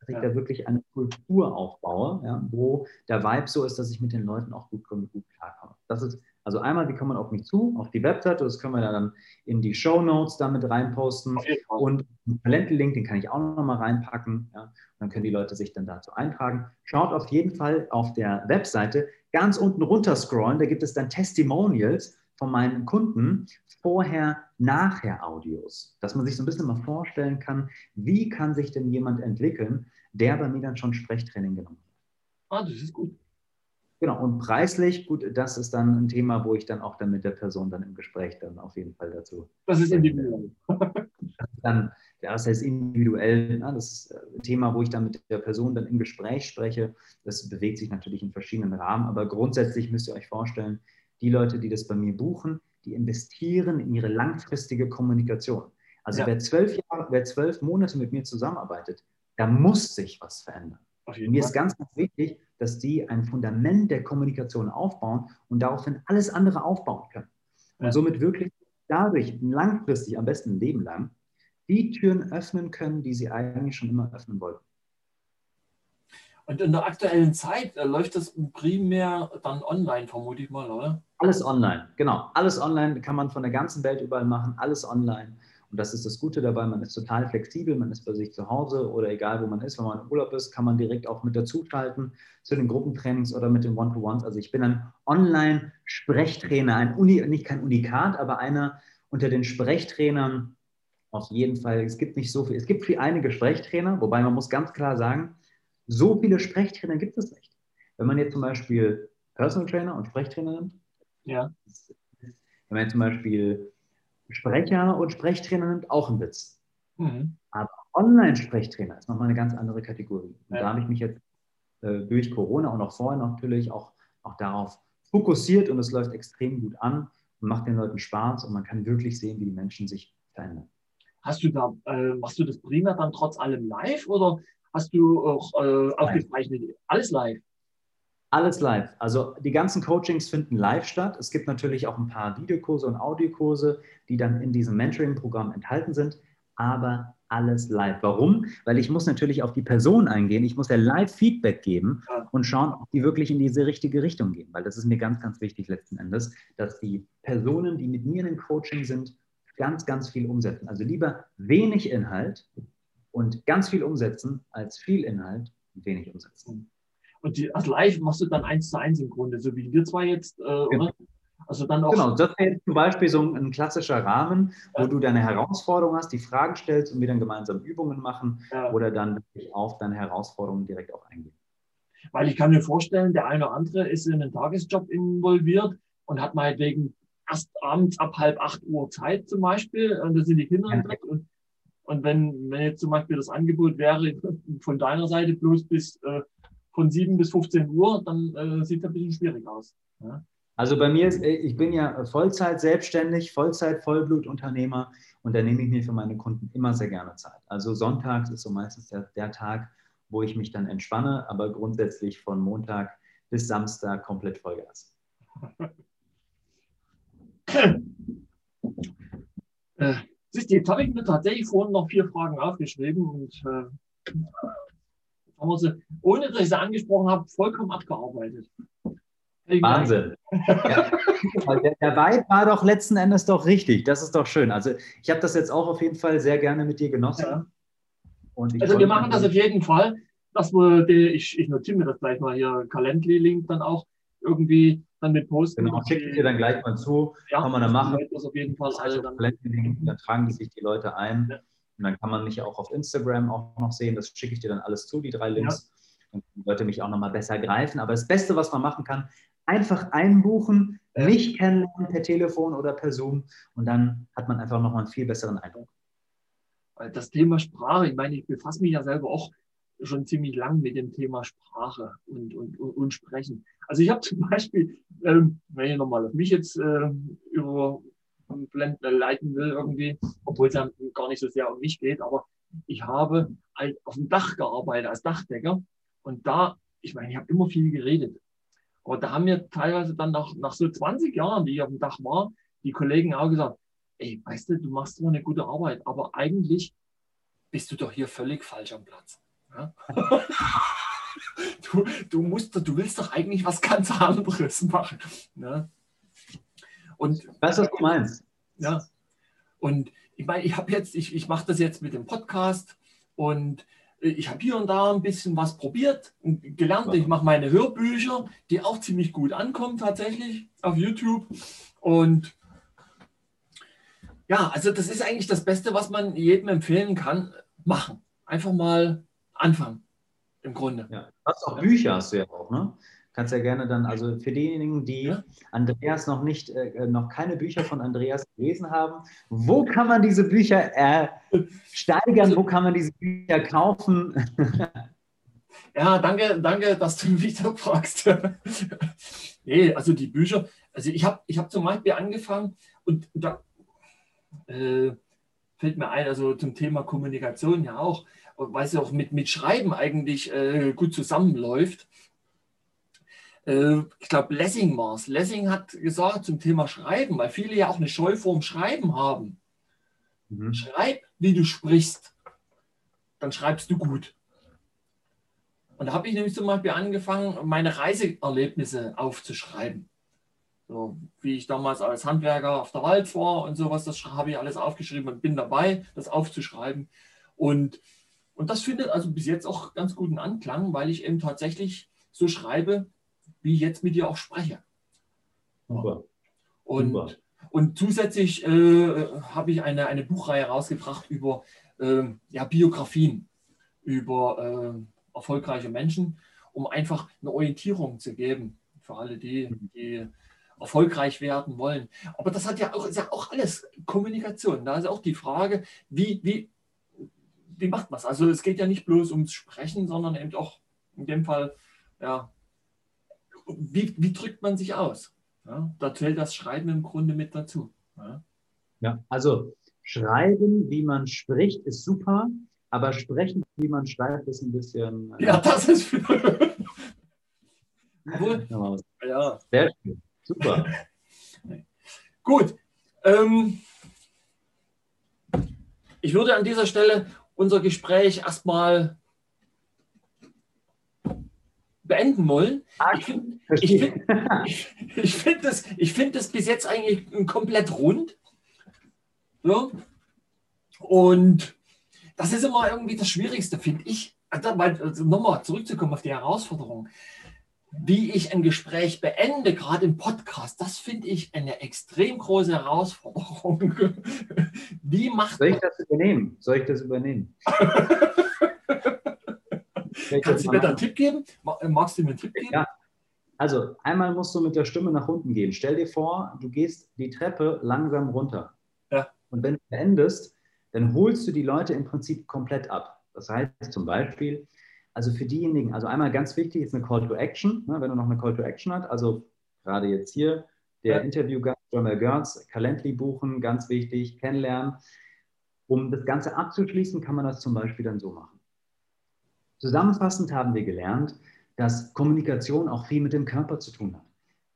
dass ich ja. da wirklich eine Kultur aufbaue, wo der Vibe so ist, dass ich mit den Leuten auch gut, gut klarkomme. Das ist also einmal, wie kommt man auf mich zu, auf die Webseite, das können wir dann in die Show Notes damit reinposten und einen Talentlink, den kann ich auch nochmal reinpacken. Ja. dann können die Leute sich dann dazu eintragen. Schaut auf jeden Fall auf der Webseite ganz unten runter scrollen, da gibt es dann Testimonials von meinen Kunden, vorher, nachher Audios, dass man sich so ein bisschen mal vorstellen kann, wie kann sich denn jemand entwickeln, der bei mir dann schon Sprechtraining genommen hat. Ah, das ist gut. Genau, und preislich, gut, das ist dann ein Thema, wo ich dann auch dann mit der Person dann im Gespräch dann auf jeden Fall dazu. Das ist individuell. dann, ja, das heißt individuell, na, das ist ein Thema, wo ich dann mit der Person dann im Gespräch spreche. Das bewegt sich natürlich in verschiedenen Rahmen, aber grundsätzlich müsst ihr euch vorstellen, die Leute, die das bei mir buchen, die investieren in ihre langfristige Kommunikation. Also ja. wer, zwölf Jahre, wer zwölf Monate mit mir zusammenarbeitet, da muss sich was verändern. Mir ist ganz, ganz wichtig, dass die ein Fundament der Kommunikation aufbauen und daraufhin alles andere aufbauen können. Und ja. somit wirklich dadurch langfristig, am besten ein Leben lang, die Türen öffnen können, die sie eigentlich schon immer öffnen wollten. Und in der aktuellen Zeit äh, läuft das primär dann online, vermute ich mal, oder? Alles online, genau. Alles online kann man von der ganzen Welt überall machen, alles online. Und das ist das Gute dabei, man ist total flexibel, man ist bei sich zu Hause oder egal wo man ist, wenn man im Urlaub ist, kann man direkt auch mit dazuschalten zu den Gruppentrainings oder mit den One-to-Ones. Also ich bin ein Online-Sprechtrainer, ein Uni, nicht kein Unikat, aber einer unter den Sprechtrainern auf jeden Fall. Es gibt nicht so viel, es gibt viel einige Sprechtrainer, wobei man muss ganz klar sagen, so viele Sprechtrainer gibt es nicht. Wenn man jetzt zum Beispiel Personal Trainer und Sprechtrainer nimmt, ja. wenn man jetzt zum Beispiel Sprecher und Sprechtrainer nimmt, auch ein Witz. Mhm. Aber Online-Sprechtrainer ist nochmal eine ganz andere Kategorie. Und Ja. da habe ich mich jetzt äh, durch Corona und auch vorher natürlich auch, auch darauf fokussiert und es läuft extrem gut an und macht den Leuten Spaß und man kann wirklich sehen, wie die Menschen sich verändern. Hast du da, äh, machst du das primär dann trotz allem live oder hast du auch äh, aufgezeichnet? Alles live. Alles live. Also die ganzen Coachings finden live statt. Es gibt natürlich auch ein paar Videokurse und Audiokurse, die dann in diesem Mentoring-Programm enthalten sind, aber alles live. Warum? Weil ich muss natürlich auf die Person eingehen. Ich muss ja live Feedback geben und schauen, ob die wirklich in diese richtige Richtung gehen. Weil das ist mir ganz, ganz wichtig letzten Endes, dass die Personen, die mit mir in dem Coaching sind, ganz, ganz viel umsetzen. Also lieber wenig Inhalt und ganz viel umsetzen, als viel Inhalt und wenig umsetzen. Und die, also live machst du dann eins zu eins im Grunde, so wie wir zwei jetzt, äh, oder? Also dann auch. Genau, das wäre jetzt zum Beispiel so ein, ein klassischer Rahmen, wo Ja. du deine Herausforderung hast, die Fragen stellst und wir dann gemeinsam Übungen machen Ja. oder dann wirklich auf deine Herausforderungen direkt auch eingehen. Weil ich kann mir vorstellen, der eine oder andere ist in einen Tagesjob involviert und hat meinetwegen erst abends ab halb acht Uhr Zeit zum Beispiel. Und da sind die Kinder im Ja. Bett. Und, und wenn, wenn jetzt zum Beispiel das Angebot wäre von deiner Seite bloß bis äh, von 7 bis 15 Uhr, dann äh, sieht das ein bisschen schwierig aus. Ja? Also bei mir ist, äh, ich bin ja Vollzeit selbstständig, Vollzeit Vollblutunternehmer und da nehme ich mir für meine Kunden immer sehr gerne Zeit. Also sonntags ist so meistens der, der Tag, wo ich mich dann entspanne, aber grundsätzlich von Montag bis Samstag komplett Vollgas. Äh, siehst du, jetzt habe ich mir tatsächlich vorhin noch vier Fragen aufgeschrieben und äh, sie, ohne dass ich sie angesprochen habe, vollkommen abgearbeitet. Wahnsinn. Ja. Der, der Vibe war doch letzten Endes doch richtig. Das ist doch schön. Also ich habe das jetzt auch auf jeden Fall sehr gerne mit dir genossen. Ja. Also wir machen das auf jeden Fall, dass wir, die, ich, ich notiere mir das gleich mal hier, Calendly-Link dann auch irgendwie dann mit posten. Genau, schicke ich dir dann gleich mal zu. ja, kann man dann machen. Das auf jeden Fall Das heißt, alle dann. Dann tragen die sich die Leute ein. Ja. Und dann kann man mich auch auf Instagram auch noch sehen. Das schicke ich dir dann alles zu, die drei Links. Dann können die Leute mich auch nochmal besser greifen. Aber das Beste, was man machen kann, einfach einbuchen, Ja. mich kennenlernen per Telefon oder per Zoom. Und dann hat man einfach nochmal einen viel besseren Eindruck. Weil Das Thema Sprache, ich meine, ich befasse mich ja selber auch schon ziemlich lang mit dem Thema Sprache und, und, und, und Sprechen. Also ich habe zum Beispiel, ähm, wenn ich nochmal auf mich jetzt ähm, überblenden äh, leiten will irgendwie, obwohl es ja gar nicht so sehr um mich geht, aber ich habe ein- auf dem Dach gearbeitet als Dachdecker und da, ich meine, ich habe immer viel geredet. Aber da haben mir teilweise dann nach, nach so 20 Jahren, die ich auf dem Dach war, die Kollegen auch gesagt, ey, weißt du, du machst zwar eine gute Arbeit, aber eigentlich bist du doch hier völlig falsch am Platz. Ja? du, du, musst, du willst doch eigentlich was ganz anderes machen. Ne? Und du, was du meinst? ja. Und ich meine, ich habe jetzt, ich, ich mache das jetzt mit dem Podcast und äh, ich habe hier und da ein bisschen was probiert und gelernt. Ich mache meine Hörbücher, die auch ziemlich gut ankommen tatsächlich auf YouTube. Und ja, also das ist eigentlich das Beste, was man jedem empfehlen kann. Machen. Einfach mal anfangen. Im Grunde. Ja. Du hast auch Bücher, hast du ja auch, ne? Kannst ja gerne dann, also für diejenigen, die. Andreas noch nicht, äh, noch keine Bücher von Andreas gelesen haben, wo kann man diese Bücher äh, steigern? Wo kann man diese Bücher kaufen? Ja, danke, danke, dass du mich da fragst. nee, also die Bücher, also ich habe ich hab zum Beispiel angefangen und da äh, fällt mir ein, also zum Thema Kommunikation ja auch, weil es ja auch mit, mit Schreiben eigentlich äh, gut zusammenläuft. Äh, ich glaube, Lessing war es. Lessing hat gesagt zum Thema Schreiben, weil viele ja auch eine Scheu vorm Schreiben haben. Mhm. Schreib, wie du sprichst. Dann schreibst du gut. Und da habe ich nämlich zum Beispiel angefangen, meine Reiseerlebnisse aufzuschreiben. So, wie ich damals als Handwerker auf der Wald war und sowas, das habe ich alles aufgeschrieben und bin dabei, das aufzuschreiben. Und, und das findet also bis jetzt auch ganz guten Anklang, weil ich eben tatsächlich so schreibe, wie ich jetzt mit dir auch spreche. Super. Und, Super. und zusätzlich äh, habe ich eine, eine Buchreihe rausgebracht über ähm, ja, Biografien, über äh, erfolgreiche Menschen, um einfach eine Orientierung zu geben für alle, die, die erfolgreich werden wollen. Aber das hat ja auch, ist ja auch alles Kommunikation. Da ist auch die Frage, wie, wie, wie macht man es? Also es geht ja nicht bloß ums Sprechen, sondern eben auch in dem Fall, ja, wie, wie drückt man sich aus? Ja, da zählt das Schreiben im Grunde mit dazu. Ja. ja, also Schreiben, wie man spricht, ist super, aber sprechen, wie man schreibt, ist ein bisschen. Äh, ja, das ist. ja. Sehr schön. Super. Gut. Ähm, ich würde an dieser Stelle unser Gespräch erstmal beenden wollen. Ich finde ich find, ich, find das, find das bis jetzt eigentlich komplett rund. So. Und das ist immer irgendwie das Schwierigste, finde ich. Also, also nochmal zurückzukommen auf die Herausforderung. Wie ich ein Gespräch beende, gerade im Podcast, das finde ich eine extrem große Herausforderung. Wie macht Soll ich das übernehmen? Soll ich das übernehmen? Kannst du mir da einen Tipp geben? Magst du mir einen Tipp geben? Ja. Also, einmal musst du mit der Stimme nach unten gehen. Stell dir vor, du gehst die Treppe langsam runter. Ja. Und wenn du beendest, dann holst du die Leute im Prinzip komplett ab. Das heißt zum Beispiel, also für diejenigen, also einmal ganz wichtig ist eine Call to Action, ne, wenn du noch eine Call to Action hast, also gerade jetzt hier der ja. Interviewgast Jamal Gertz, Calendly buchen, ganz wichtig, kennenlernen. Um das Ganze abzuschließen, kann man das zum Beispiel dann so machen. Zusammenfassend haben wir gelernt, dass Kommunikation auch viel mit dem Körper zu tun hat.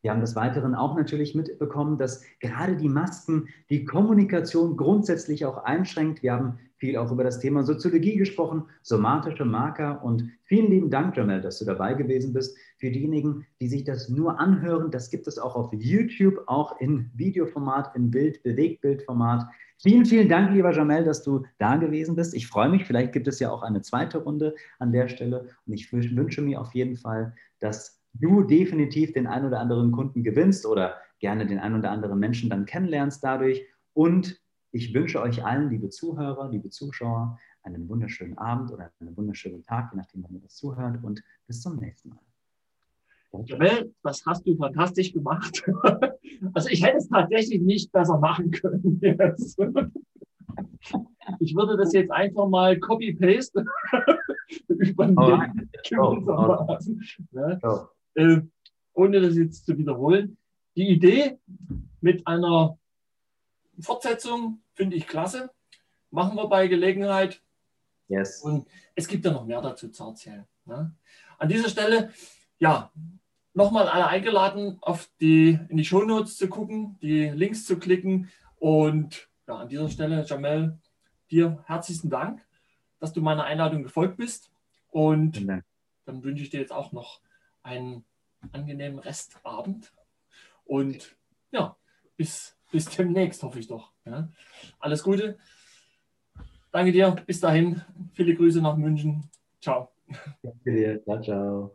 Wir haben des Weiteren auch natürlich mitbekommen, dass gerade die Masken die Kommunikation grundsätzlich auch einschränkt. Wir haben viel auch über das Thema Soziologie gesprochen, somatische Marker und vielen lieben Dank, Jamel, dass du dabei gewesen bist. Für diejenigen, die sich das nur anhören, das gibt es auch auf YouTube, auch in Videoformat, in Bild, Bewegtbildformat. Vielen, vielen Dank, lieber Jamel, dass du da gewesen bist. Ich freue mich, vielleicht gibt es ja auch eine zweite Runde an der Stelle und ich wünsche mir auf jeden Fall, dass du definitiv den ein oder anderen Kunden gewinnst oder gerne den ein oder anderen Menschen dann kennenlernst dadurch. Und ich wünsche euch allen, liebe Zuhörer, liebe Zuschauer, einen wunderschönen Abend oder einen wunderschönen Tag, je nachdem, wann ihr das zuhört. Und bis zum nächsten Mal. Jamel, das hast du fantastisch gemacht. Also ich hätte es tatsächlich nicht besser machen können jetzt. Ich würde das jetzt einfach mal copy-paste übernehmen. Oh, oh, oh. Ja. Oh äh, ohne das jetzt zu wiederholen. Die Idee mit einer Fortsetzung finde ich klasse. Machen wir bei Gelegenheit. Yes. Und es gibt ja noch mehr dazu zu erzählen. Ne? An dieser Stelle, ja, nochmal alle eingeladen, auf die, in die Shownotes zu gucken, die Links zu klicken. Und ja, an dieser Stelle, Jamel, dir herzlichen Dank, dass du meiner Einladung gefolgt bist. Und dann wünsche ich dir jetzt auch noch einen angenehmen Restabend und ja, bis, bis demnächst, hoffe ich doch. Ja. Alles Gute. Danke dir. Bis dahin. Viele Grüße nach München. Ciao. Danke dir. Ciao, ciao.